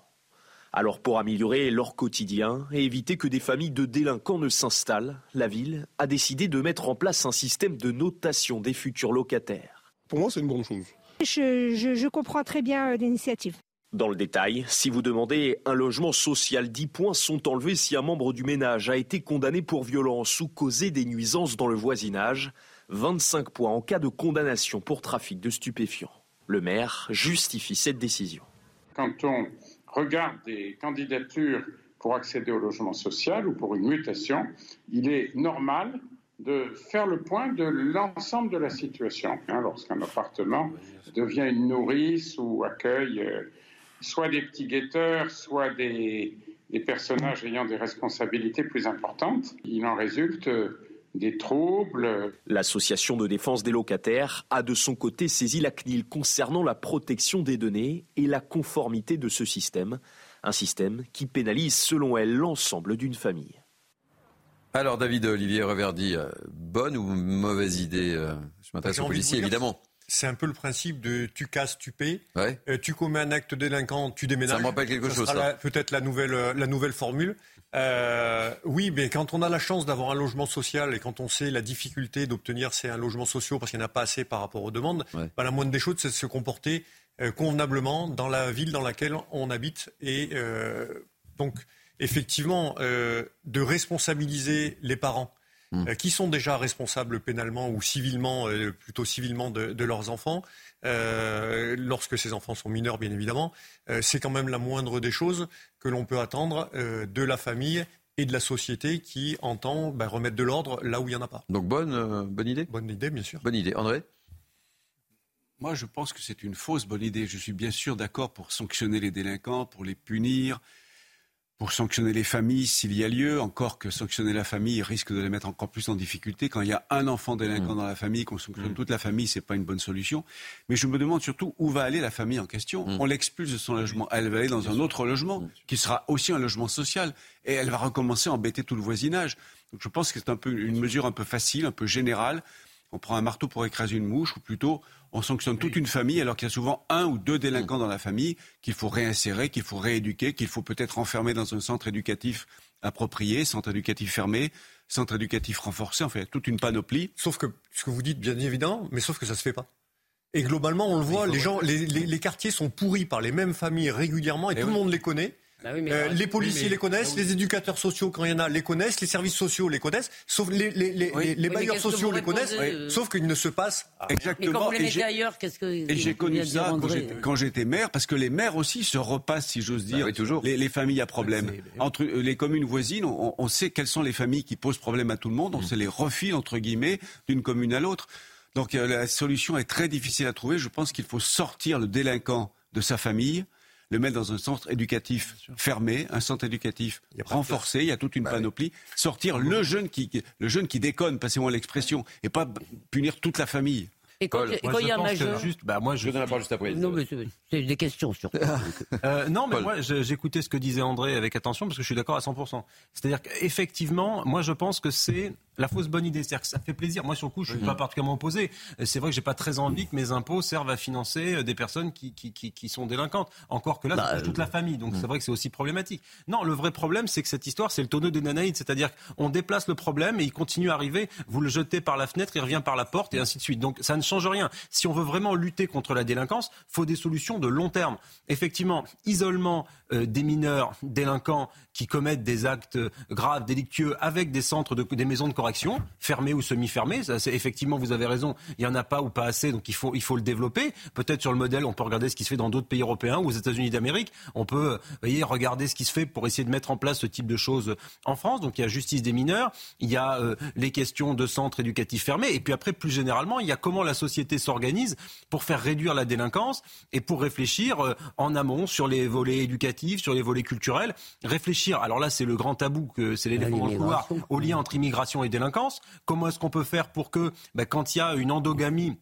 Alors pour améliorer leur quotidien et éviter que des familles de délinquants ne s'installent, la ville a décidé de mettre en place un système de notation des futurs locataires. Pour moi, c'est une bonne chose. Je, je- je comprends très bien euh, l'initiative. Dans le détail, si vous demandez un logement social, 10 points sont enlevés si un membre du ménage a été condamné pour violence ou causé des nuisances dans le voisinage, 25 points en cas de condamnation pour trafic de stupéfiants. Le maire justifie cette décision. Quand on regarde des candidatures pour accéder au logement social ou pour une mutation, il est normal de faire le point de l'ensemble de la situation. Hein, Lorsqu'un appartement devient une nourrice ou accueille euh, soit des petits guetteurs, soit des, des personnages ayant des responsabilités plus importantes, il en résulte euh, des troubles, L'association de défense des locataires a de son côté saisi la CNIL concernant la protection des données et la conformité de ce système, un système qui pénalise selon elle l'ensemble d'une famille. Alors, David Olivier Reverdy, euh, bonne ou mauvaise idée Je m'intéresse vous dire, évidemment. C'est un peu le principe de tu casses, tu paies. Ouais. Euh, tu commets un acte délinquant, tu déménages. Ça me rappelle quelque chose, ça. la- Peut-être la nouvelle, euh, la nouvelle formule. Euh, oui, mais quand on a la chance d'avoir un logement social et quand on sait la difficulté d'obtenir c'est un logement social parce qu'il n'y en a pas assez par rapport aux demandes, bah, la moindre des choses, c'est de se comporter euh, convenablement dans la ville dans laquelle on habite. Et donc, effectivement, de responsabiliser les parents. Euh, qui sont déjà responsables pénalement ou civilement, euh, plutôt civilement de, de leurs enfants, euh, lorsque ces enfants sont mineurs, bien évidemment, euh, c'est quand même la moindre des choses que l'on peut attendre euh, de la famille et de la société qui entend bah, remettre de l'ordre là où il n'y en a pas. Donc, bonne, euh, bonne idée? Bonne idée, bien sûr. Bonne idée. André? Moi, je pense que c'est une fausse bonne idée. Je suis bien sûr d'accord pour sanctionner les délinquants, pour les punir, pour sanctionner les familles s'il y a lieu. Encore que sanctionner la famille risque de les mettre encore plus en difficulté. Quand il y a un enfant délinquant dans la famille, qu'on sanctionne toute la famille, c'est pas une bonne solution. Mais je me demande surtout où va aller la famille en question. On l'expulse de son logement. Elle va aller dans un autre logement, qui sera aussi un logement social. Et elle va recommencer à embêter tout le voisinage. Donc je pense que c'est un peu une mesure un peu facile, un peu générale. On prend un marteau pour écraser une mouche, ou plutôt on sanctionne toute une famille alors qu'il y a souvent un ou deux délinquants dans la famille qu'il faut réinsérer, qu'il faut rééduquer, qu'il faut peut-être enfermer dans un centre éducatif approprié, centre éducatif fermé, centre éducatif renforcé, enfin il y a toute une panoplie. Sauf que ce que vous dites, bien évidemment, mais sauf que ça se fait pas. Et globalement, on le voit, les gens, les, les- les quartiers sont pourris par les mêmes familles régulièrement et, tout le monde les connaît. Bah oui, mais- Euh, les policiers Oui, mais- les connaissent, les éducateurs sociaux quand il y en a les connaissent, les services sociaux les connaissent, sauf les, les, les, Oui. les- les Oui, mais bailleurs sociaux les connaissent, euh sauf qu'il ne se passe rien. Mais quand Exactement. vous les mettez ailleurs, qu'est-ce que Et j'ai connu ça quand j'étais, maire, parce que les maires aussi se repassent, si j'ose Bah dire, les, les familles à problème. Entre euh, les communes voisines, on, on sait quelles sont les familles qui posent problème à tout le monde, on sait les refils, entre guillemets, d'une commune à l'autre. Donc euh, la solution est très difficile à trouver. Je pense qu'il faut sortir le délinquant de sa famille, le mettre dans un centre éducatif fermé, un centre éducatif renforcé, il y a toute une panoplie, sortir le jeune qui, le jeune qui déconne, passez-moi l'expression, et pas punir toute la famille. Et quand, et quand il y a un majeur. juste, bah moi je, donne la parole juste après. Non, mais c'est des questions surtout. Euh, non, mais Paul. moi, j'écoutais ce que disait André avec attention parce que je suis d'accord à 100%. C'est-à-dire qu'effectivement, moi, je pense que c'est La fausse bonne idée, c'est-à-dire que ça fait plaisir. Moi, sur le coup, je suis pas particulièrement opposé. C'est vrai que j'ai pas très envie que mes impôts servent à financer euh, des personnes qui, qui, qui, qui sont délinquantes. Encore que là, ça touche toute la famille. Donc, c'est vrai que c'est aussi problématique. Non, le vrai problème, c'est que cette histoire, c'est le tonneau des nanaïdes. C'est-à-dire qu'on déplace le problème et il continue à arriver. Vous le jetez par la fenêtre, il revient par la porte et ainsi de suite. Donc, ça ne change rien. Si on veut vraiment lutter contre la délinquance, faut des solutions de long terme. Effectivement, isolement euh, des mineurs délinquants qui commettent des actes graves, délictueux, avec des centres, de, des maisons de correction, fermées ou c'est, effectivement, vous avez raison, il n'y en a pas ou pas assez, donc il faut, il faut le développer. Peut-être sur le modèle, on peut regarder ce qui se fait dans d'autres pays européens ou aux États-Unis d'Amérique. On peut vous voyez, regarder ce qui se fait pour essayer de mettre en place ce type de choses en France. Donc il y a justice des mineurs, il y a euh, les questions de centres éducatifs fermés, et puis après, plus généralement, il y a comment la société s'organise pour faire réduire la délinquance et pour réfléchir euh, en amont sur les volets éducatifs, sur les volets culturels, réfléchir alors là c'est le grand tabou, que c'est l'éléphant dans le couloir, au lien entre immigration et Comment est-ce qu'on peut faire pour que, bah, quand il y a une endogamie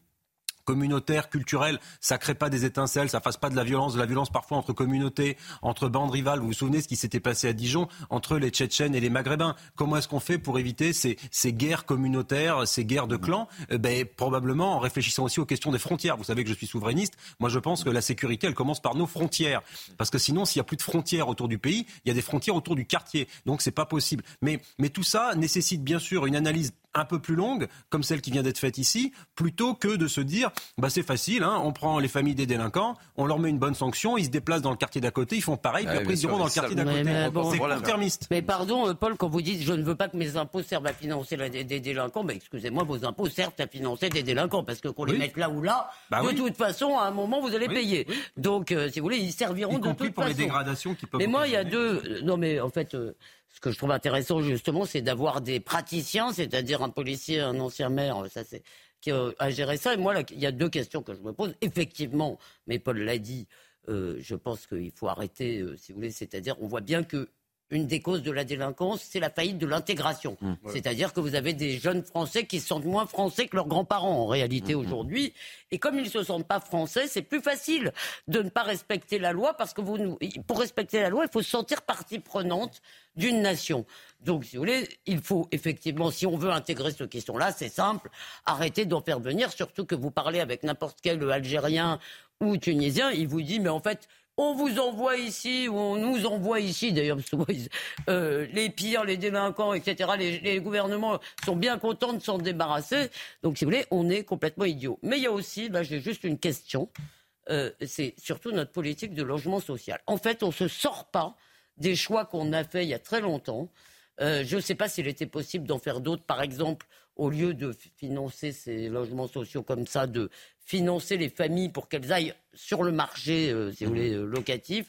communautaire, culturel, ça crée pas des étincelles, ça fasse pas de la violence, de la violence parfois entre communautés, entre bandes rivales. Vous vous souvenez ce qui s'était passé à Dijon entre les Tchétchènes et les Maghrébins Comment est-ce qu'on fait pour éviter ces, ces, guerres communautaires, ces guerres de clans? Eh ben, Probablement en réfléchissant aussi aux questions des frontières. Vous savez que je suis souverainiste. Moi, je pense que la sécurité, elle commence par nos frontières. Parce que sinon, s'il y a plus de frontières autour du pays, il y a des frontières autour du quartier. Donc, c'est pas possible. Mais, mais tout ça nécessite bien sûr une analyse un peu plus longue, comme celle qui vient d'être faite ici, plutôt que de se dire, bah c'est facile, hein, on prend les familles des délinquants, on leur met une bonne sanction, ils se déplacent dans le quartier d'à côté, ils font pareil, puis après ils iront dans le quartier d'à côté. c'est court-termiste. Mais pardon, euh, Paul, quand vous dites, je ne veux pas que mes impôts servent à financer des, délinquants, mais excusez-moi, vos impôts servent à financer des délinquants, parce que qu'on les mette là ou là, bah de toute façon, à un moment, vous allez payer. Donc, euh, si vous voulez, ils serviront de toute façon. pour les dégradations qui peuvent. Mais moi, il y a deux. Non, mais en fait. Euh, ce que je trouve intéressant justement, c'est d'avoir des praticiens, c'est-à-dire un policier, un ancien maire, ça c'est qui a géré ça. Et moi, il y a deux questions que je me pose. Effectivement, mais Paul l'a dit, euh, je pense qu'il faut arrêter, euh, si vous voulez, c'est-à-dire on voit bien que une des causes de la délinquance, c'est la faillite de l'intégration. Mmh. C'est-à-dire que vous avez des jeunes Français qui se sentent moins français que leurs grands-parents en réalité mmh. aujourd'hui. Et comme ils ne se sentent pas français, c'est plus facile de ne pas respecter la loi parce que vous, pour respecter la loi, il faut se sentir partie prenante d'une nation. Donc, si vous voulez, il faut effectivement, si on veut intégrer cette question-là, c'est simple, arrêter d'en faire venir, surtout que vous parlez avec n'importe quel Algérien ou Tunisien, il vous dit, mais en fait, on vous envoie ici, on nous envoie ici, d'ailleurs, euh, les pires, les délinquants, etc. Les, gouvernements sont bien contents de s'en débarrasser. Donc, si vous voulez, on est complètement idiot. Mais il y a aussi, là, j'ai juste une question. Euh, c'est surtout notre politique de logement social. En fait, on ne se sort pas des choix qu'on a faits il y a très longtemps. Euh, je ne sais pas s'il était possible d'en faire d'autres, par exemple, au lieu de financer ces logements sociaux comme ça, de financer les familles pour qu'elles aillent sur le marché, euh, si vous mmh. voulez, euh, locatif.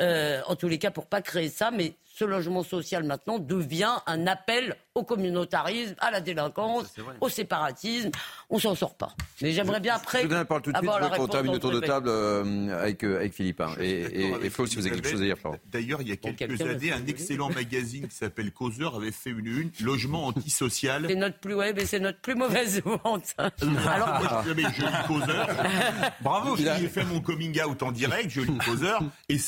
Euh, en tous les cas, pour pas créer ça, mais ce logement social maintenant devient un appel au communautarisme, à la délinquance, au séparatisme. On s'en sort pas. Mais j'aimerais bien après. Je vous parole tout de suite. Je terminer le tour de table euh, avec, euh, avec Philippe. Hein. Et, et, Flo, si vous avez quelque chose à dire, D'ailleurs, il y a quelques années, un excellent magazine qui s'appelle Causeur avait fait une une, logement antisocial. C'est notre plus, ouais, mais c'est notre plus mauvaise vente. Alors, moi, je, je lis Causeur. Bravo, j'ai fait mon coming out en direct, je lis Causeur, et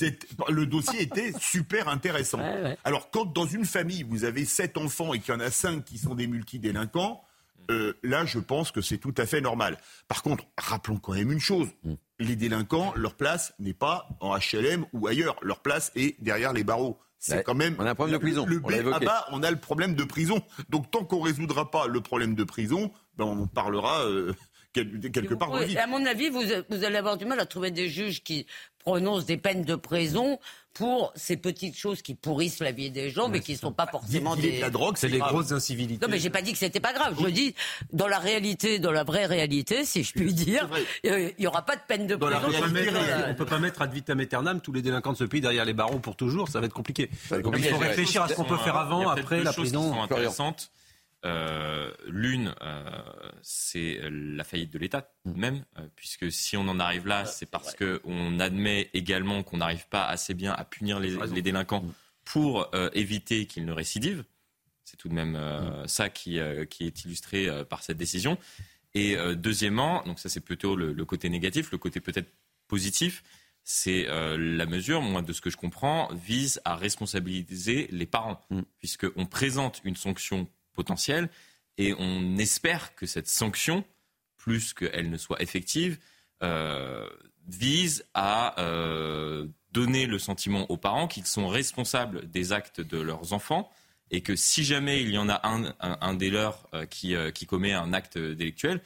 le dossier était super intéressant. Alors, quand dans une famille, vous avez sept enfants et qu'il y en a cinq qui sont des multidélinquants, euh, là, je pense que c'est tout à fait normal. Par contre, rappelons quand même une chose. Mm. Les délinquants, leur place n'est pas en HLM ou ailleurs. Leur place est derrière les barreaux. C'est quand même. On a un problème de prison. Le, on, on a le problème de prison. Donc, tant qu'on résoudra pas le problème de prison, ben, on parlera. Euh, quelque part. à mon avis, vous, vous, allez avoir du mal à trouver des juges qui prononcent des peines de prison pour ces petites choses qui pourrissent la vie des gens, mais qui ne sont pas forcément des. La drogue, c'est les grosses incivilités. Non, mais j'ai pas dit que c'était pas grave. Je dis, dans la réalité, dans la vraie réalité, si je puis dire, il n'y aura pas de peine de prison. on ne peut pas mettre ad vitam aeternam tous les délinquants de ce pays derrière les barreaux pour toujours. Ça va être compliqué. il faut réfléchir à ce qu'on peut faire avant, après la prison. Intéressante. Euh, l'une, euh, c'est la faillite de l'État mmh. même, euh, puisque si on en arrive là, c'est parce qu'on admet également qu'on n'arrive pas assez bien à punir les, délinquants mmh. pour éviter qu'ils ne récidivent. C'est tout de même mmh. ça qui, qui, est illustré par cette décision. Et deuxièmement, donc ça c'est plutôt le, le, côté négatif, le côté peut-être positif, c'est la mesure, moi de ce que je comprends, vise à responsabiliser les parents, puisqu'on présente une sanction potentiel. Et on espère que cette sanction, plus qu'elle ne soit effective, euh, vise à euh, donner le sentiment aux parents qu'ils sont responsables des actes de leurs enfants et que si jamais il y en a un, un, des leurs euh, qui, qui commet un acte délictuel,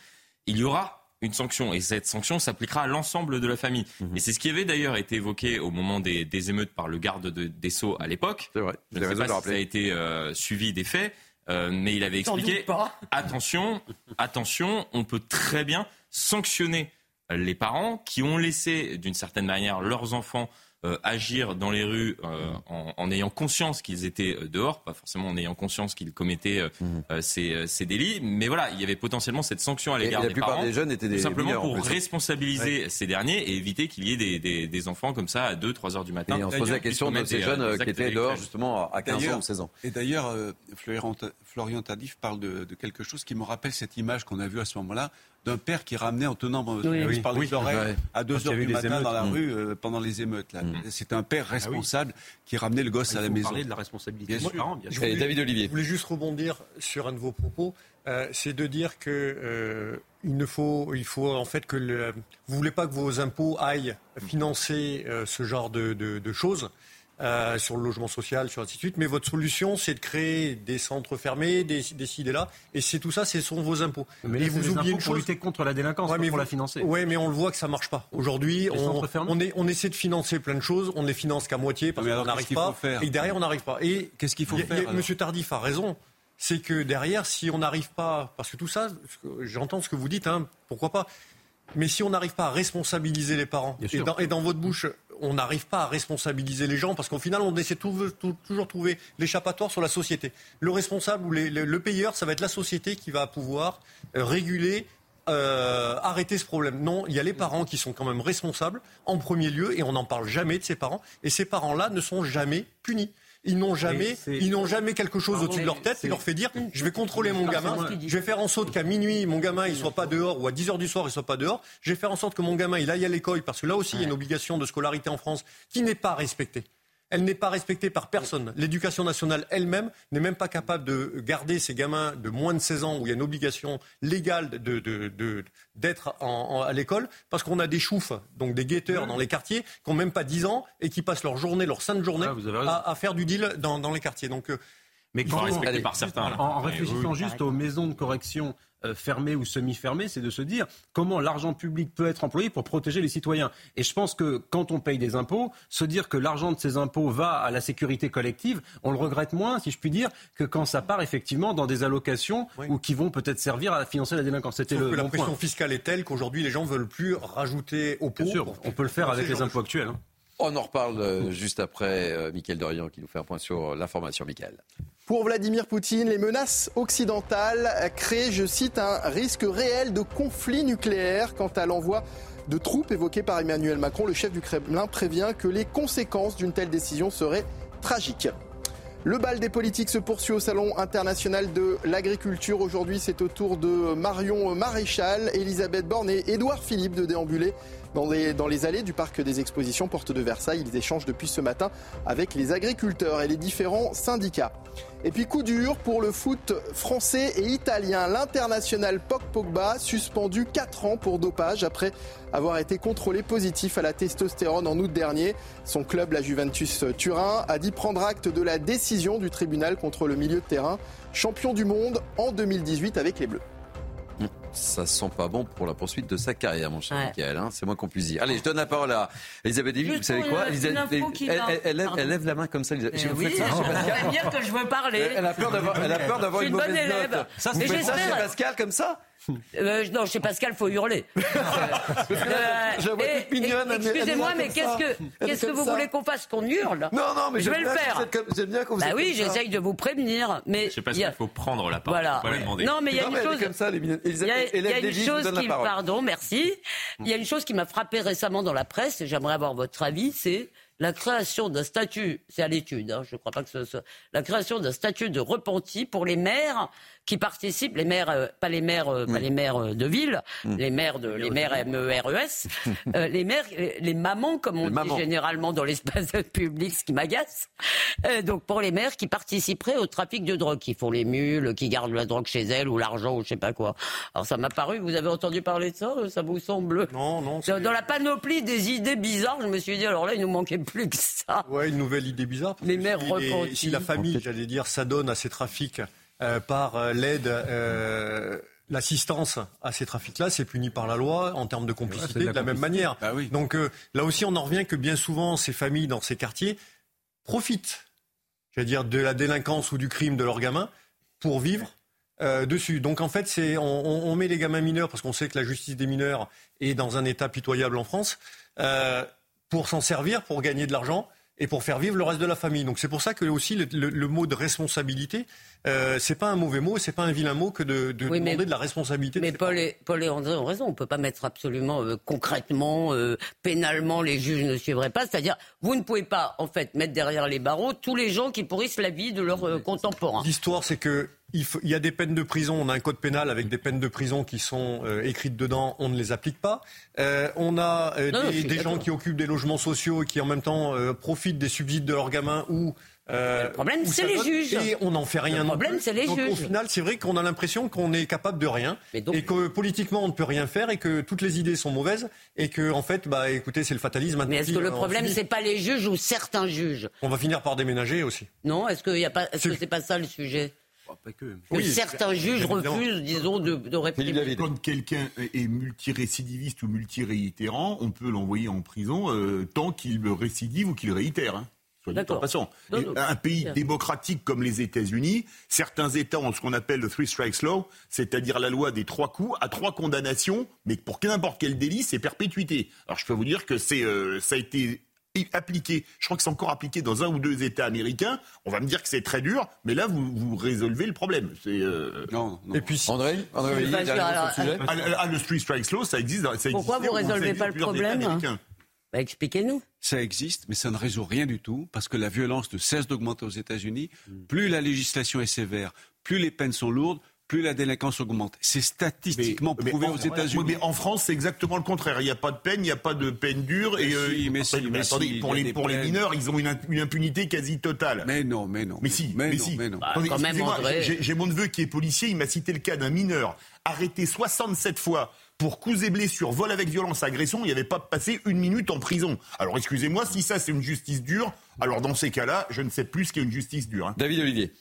il y aura une sanction. Et cette sanction s'appliquera à l'ensemble de la famille. Et c'est ce qui avait d'ailleurs été évoqué au moment des, des émeutes par le garde de, des Sceaux à l'époque. C'est vrai. Je ne sais pas si ça a été suivi des faits, euh, mais il avait expliqué attention, attention, on peut très bien sanctionner les parents qui ont laissé d'une certaine manière leurs enfants euh, agir dans les rues euh, en, en ayant conscience qu'ils étaient euh, dehors, pas forcément en ayant conscience qu'ils commettaient euh, euh, ces, ces délits, mais voilà, il y avait potentiellement cette sanction à l'égard la des plupart parents, des jeunes étaient des tout simplement mineurs, en pour plus. responsabiliser ces derniers et éviter qu'il y ait des, des, des enfants comme ça à 2-3 heures du matin. Et on se posait la question de ces jeunes qui étaient dehors justement à 15 ans D'ailleurs- ou 16 ans. Et d'ailleurs, euh, Florian, Florian Tardif parle de, de quelque chose qui me rappelle cette image qu'on a vue à ce moment-là d'un père qui ramenait en tenant Oui, oui. par les Oui. oreilles Ouais. à Quand 2 il y heures du matin émeutes. dans la Mm. rue euh, pendant les émeutes. là. C'est un père responsable qui ramenait le gosse Ah à la maison. parler de la responsabilité Bien des sûr. parents, bien sûr. voulais- Je voulais juste rebondir sur un de vos propos. Euh, c'est de dire que euh, il ne faut, il faut en fait que le, vous voulez pas que vos impôts aillent financer euh, ce genre de, de- de choses. Euh, sur le logement social, sur ainsi de suite. Mais votre solution, c'est de créer des centres fermés, des, des là. Et c'est tout ça, ce sont vos impôts. Mais et là, c'est vous oubliez une pour chose. lutter contre la délinquance, pas mais pour vous- la financer. Ouais, mais on le voit que ça marche pas. Aujourd'hui, on, centres fermés on, est, on essaie de financer plein de choses, on ne les finance qu'à moitié parce qu'on n'arrive pas. Et derrière, on n'arrive pas. Et Qu'est-ce qu'il faut a- faire, Monsieur Tardif a raison. C'est que derrière, si on n'arrive pas, parce que tout ça, j'entends ce que vous dites, hein, pourquoi pas. Mais si on n'arrive pas à responsabiliser les parents, et dans, et dans votre bouche, on n'arrive pas à responsabiliser les gens, parce qu'au final, on essaie tout- tout- toujours trouver l'échappatoire sur la société. Le responsable ou le payeur, ça va être la société qui va pouvoir euh, réguler, euh, arrêter ce problème. Non, il y a les parents qui sont quand même responsables en premier lieu, et on n'en parle jamais de ces parents. Et ces parents-là ne sont jamais punis. Ils n'ont jamais, ils n'ont jamais quelque chose au-dessus de leur tête qui leur fait dire je vais contrôler mon gamin, je vais faire en sorte qu'à minuit mon gamin il soit pas dehors ou à 10 heures du soir il soit pas dehors, je vais faire en sorte que mon gamin il aille à l'école parce que là aussi il y a une obligation de scolarité en France qui n'est pas respectée. Elle n'est pas respectée par personne. L'éducation nationale elle-même n'est même pas capable de garder ces gamins de moins de 16 ans où il y a une obligation légale de, de- de- d'être en- en- à l'école parce qu'on a des choufs, donc des guetteurs dans les quartiers qui n'ont même pas 10 ans et qui passent leur journée, leur sainte journée Ah, à, à faire du deal dans, dans les quartiers. Donc, euh, Mais quand on- par certains, là. En, en Ouais, réfléchissant oui. juste aux maisons de correction euh, fermées ou semi-fermées, c'est de se dire comment l'argent public peut être employé pour protéger les citoyens. Et je pense que quand on paye des impôts, se dire que l'argent de ces impôts va à la sécurité collective, on le regrette moins, si je puis dire, que quand ça part effectivement dans des allocations ou qui vont peut-être servir à financer la délinquance. C'était le que la bon pression point. fiscale est telle qu'aujourd'hui les gens veulent plus rajouter au pot. Bien sûr, pour- on peut le faire avec les impôts actuels. hein. On en reparle euh, juste après euh, Mickaël Dorian qui nous fait un point sur l'information. Pour Vladimir Poutine, les menaces occidentales créent, je cite, un risque réel de conflit nucléaire. Quant à l'envoi de troupes évoqué par Emmanuel Macron, le chef du Kremlin prévient que les conséquences d'une telle décision seraient tragiques. Le bal des politiques se poursuit au Salon international de l'agriculture. Aujourd'hui, c'est au tour de Marion Maréchal, Elisabeth Borne et Édouard Philippe de déambuler dans les, allées du parc des expositions Porte de Versailles. Ils échangent depuis ce matin avec les agriculteurs et les différents syndicats. Et puis coup dur pour le foot français et italien. L'international Pog Pogba suspendu 4 ans pour dopage après avoir été contrôlé positif à la testostérone en août dernier. Son club, la Juventus Turin, a dit prendre acte de la décision du tribunal contre le milieu de terrain, champion du monde en 2018 avec les Bleus. Ça sent pas bon pour la poursuite de sa carrière, mon cher Ouais. Mickaël. hein, c'est moins qu'on puisse dire. Allez, je donne la parole à Elisabeth Lévy. Vous savez quoi Elisabeth elle, elle- elle lève, elle lève la main comme ça. Elisabeth. Eh Vous oui, bien que je veux parler. Elle a peur d'avoir, elle a peur d'avoir Je une une mauvaise bonne élève. note. Ça, c'est Pascal comme ça? Euh, non, chez Pascal, faut hurler. Euh, je la vois et- toute mignonne, est Excusez-moi, mais qu'est-ce que, qu'est-ce vous ça. voulez qu'on fasse Qu'on hurle? Non, non, mais je vais le faire. vous êtes comme- j'aime bien quand vous Bah oui, j'essaye de vous prévenir, mais Je sais pas a- s'il faut prendre la parole. Voilà. pas demander. Non, mais il y a Non, une chose. comme ça, les mignonnes. Il y a, y une chose qui, pardon, merci. Il y a une chose qui m'a frappé récemment dans la presse, et j'aimerais avoir votre avis, c'est la création d'un statut, c'est à l'étude, hein, je ne crois pas que ce soit, la création d'un statut de repenti pour les maires qui participent, les maires, euh, pas les maires, euh, pas les maires euh, de ville, Mm. les maires de, les maires MERES, euh, les maires, les, les mamans comme on dit généralement dans l'espace public, ce qui m'agace. Euh, donc pour les maires qui participeraient au trafic de drogue, qui font les mules, qui gardent la drogue chez elles ou l'argent ou je sais pas quoi. Alors ça m'a paru, vous avez entendu parler de ça Ça vous semble? Non, non. Dans, dans la panoplie des idées bizarres, je me suis dit alors là il nous manquait plus que ça. Ouais, une nouvelle idée bizarre. Les maires si les-. Si la famille, j'allais dire, s'adonne à ces trafics euh, par euh, l'aide, euh, l'assistance à ces trafics-là, c'est puni par la loi en termes de complicité c'est de de la même complicité. manière. Bah oui. Donc euh, là aussi, on en revient que bien souvent, ces familles dans ces quartiers profitent, j'allais dire, de la délinquance ou du crime de leurs gamins pour vivre. euh, dessus. Donc en fait, c'est on, on- on met les gamins mineurs parce qu'on sait que la justice des mineurs est dans un état pitoyable en France euh, pour s'en servir, pour gagner de l'argent et pour faire vivre le reste de la famille. Donc c'est pour ça que aussi le, le- le mot de responsabilité, euh, c'est pas un mauvais mot, c'est pas un vilain mot que de, de Oui, mais- demander de la responsabilité. de Mais ses Paul et, Paul et André ont raison. On ne peut pas mettre absolument euh, concrètement, euh, pénalement, les juges ne suivraient pas. C'est-à-dire, vous ne pouvez pas, en fait, mettre derrière les barreaux tous les gens qui pourrissent la vie de leurs contemporains. L'histoire, c'est que il, faut- il y a des peines de prison. On a un code pénal avec des peines de prison qui sont euh, écrites dedans. On ne les applique pas. Euh, on a euh, Non, des, des gens qui occupent des logements sociaux et qui en même temps profitent des subsides de leurs gamins ou euh, Le problème, c'est les juges. Et on n'en fait rien. Le non problème, plus. c'est les Donc, Au juges. final, c'est vrai qu'on a l'impression qu'on est capable de rien et que politiquement on ne peut rien faire et que toutes les idées sont mauvaises et que en fait, bah écoutez, c'est le fatalisme. Mais est-ce que le problème, c'est pas les juges ou certains juges? On va finir par déménager aussi. Non Est-ce qu'il y a pas Est-ce que c'est pas ça le sujet? Que certains juges refusent, disons, de, de réprimer. Quand quelqu'un est multirécidiviste ou multiréitérant, on peut l'envoyer en prison euh, tant qu'il récidive ou qu'il réitère. Hein. Soit dit en D'accord. passant. Non, non, un pays bien. démocratique comme les États-Unis, certains États ont ce qu'on appelle le three strikes law, c'est-à-dire la loi des trois coups à trois condamnations, mais pour n'importe quel délit, c'est perpétuité. Alors je peux vous dire que c'est, euh, ça a été appliqué, je crois que c'est encore appliqué dans un ou deux États américains. On va me dire que c'est très dur, mais là vous, vous résolvez le problème. C'est euh, non, Et puis André, André alors, sujet ah, ah, le three strikes law, ça existe. Ça Pourquoi vous ça résolvez pas le problème. Bah, Expliquez-nous. Ça existe, mais ça ne résout rien du tout, parce que la violence ne cesse d'augmenter aux États-Unis. Plus la législation est sévère, plus les peines sont lourdes, plus la délinquance augmente. C'est statistiquement Mais prouvé en- aux États-Unis. oui, mais en France, c'est exactement le contraire. Il n'y a pas de peine, il n'y a pas de peine dure. Et, Mais euh, si, mais après, si, mais mais attendez, si, pour, les, pour mineurs, ils ont une, imp- une impunité quasi totale. Mais non, mais non. Mais si, mais, mais non, si. mais non. Bah, J'ai mon neveu qui est policier, il m'a cité le cas d'un mineur arrêté 67 fois pour coups et blessures, vol avec violence, agression, il n'y avait pas passé une minute en prison. Alors excusez-moi, si ça c'est une justice dure, alors dans ces cas-là, je ne sais plus ce qu'est une justice dure. hein. David Olivier.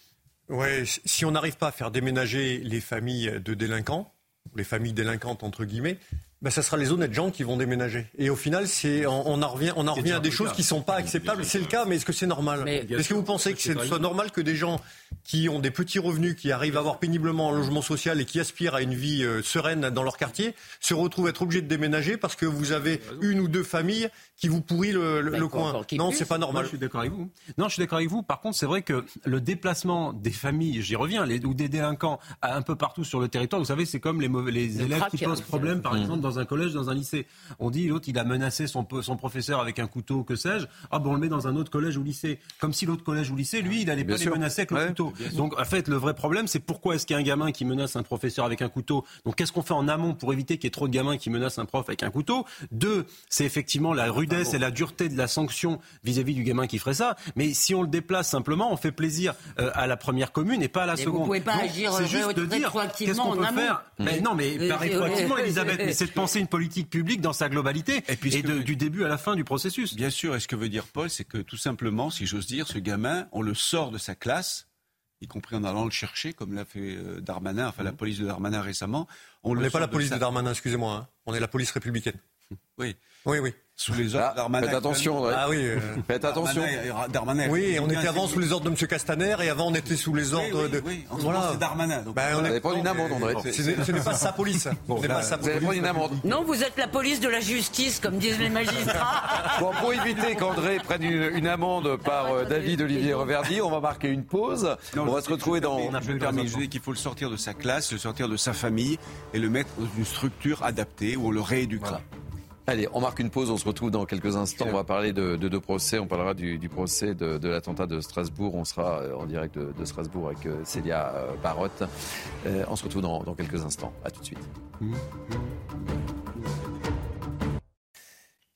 Ouais, si on n'arrive pas à faire déménager les familles de délinquants, les familles délinquantes entre guillemets, ben ça sera les honnêtes gens qui vont déménager. Et au final, c'est on, on en revient, on en revient à des choses qui sont pas acceptables. C'est le cas, mais est-ce que c'est normal? Est-ce que vous pensez que c'est soit normal que des gens qui ont des petits revenus, qui arrivent à avoir péniblement un logement social et qui aspirent à une vie euh, sereine dans leur quartier, se retrouvent être obligés de déménager parce que vous avez une ou deux familles qui vous pourrissent le, le- le coin Non, c'est pas normal. je suis d'accord avec vous. Non, je suis d'accord avec vous. Par contre, c'est vrai que le déplacement des familles, j'y reviens, les, ou des délinquants à- un peu partout sur le territoire, vous savez, c'est comme les, mauvais, les élèves qui posent problème, par Mmh. exemple, dans un collège, dans un lycée. On dit, l'autre, il a menacé son, professeur avec un couteau, que sais-je. Ah, bon, on le met dans un autre collège ou lycée. Comme si l'autre collège ou lycée, lui, il allait Bien pas sûr. les menacer avec le Ouais, couteau. Donc, en fait, le vrai problème, c'est pourquoi est-ce qu'il y a un gamin qui menace un professeur avec un couteau? Donc, qu'est-ce qu'on fait en amont pour éviter qu'il y ait trop de gamins qui menacent un prof avec un couteau? Deux, c'est effectivement la rudesse et la dureté de la sanction vis-à-vis du gamin qui ferait ça. Mais si on le déplace simplement, on fait plaisir euh, à la première commune et pas à la Mais vous seconde. pouvez pas Donc, agir, euh, juste de dire rétroactivement qu'est-ce qu'on peut amont. faire? Mais non, mais Euh, pas rétroactivement, euh, Elisabeth. euh, Mais c'est de penser une politique publique dans sa globalité et, puisque- de- du début à la fin du processus. Bien sûr, et ce que veut dire Paul, c'est que tout simplement, si j'ose dire, ce gamin, on le sort de sa classe, y compris en allant le chercher, comme l'a fait euh, Darmanin, enfin la police de Darmanin récemment. On n'est pas la police de Darmanin, excusez-moi. hein. On est la police républicaine. Oui. Oui, oui. Sous les ordres Ah, Darmanin. faites attention, ouais. Ah oui. euh, Faites attention. Darmanin, Darmanin- Oui, on était avant sous les ordres de M. Castaner et avant on était sous les ordres oui, de. oui. Moment, c'est Darmanin. Donc, Ben, on Vous est- allez prendre une amende, André. Ce n'est pas sa police. Pas sa Vous allez police. prendre une amende. Non, vous êtes la police de la justice, comme disent les magistrats. Bon, pour éviter qu'André prenne une, une amende par euh, David Olivier Reverdy, on va marquer une pause. Non, on va se retrouver dans. Me permets, je dis qu'il faut le sortir de sa classe, le sortir de sa famille et le mettre dans une structure adaptée où on le rééduquera. Allez, on marque une pause, on se retrouve dans quelques instants. On va parler de deux procès. On parlera du, procès de, l'attentat de Strasbourg. On sera euh, en direct de, Strasbourg avec euh, Célia euh, Barotte. on se retrouve dans, dans quelques instants. À tout de suite.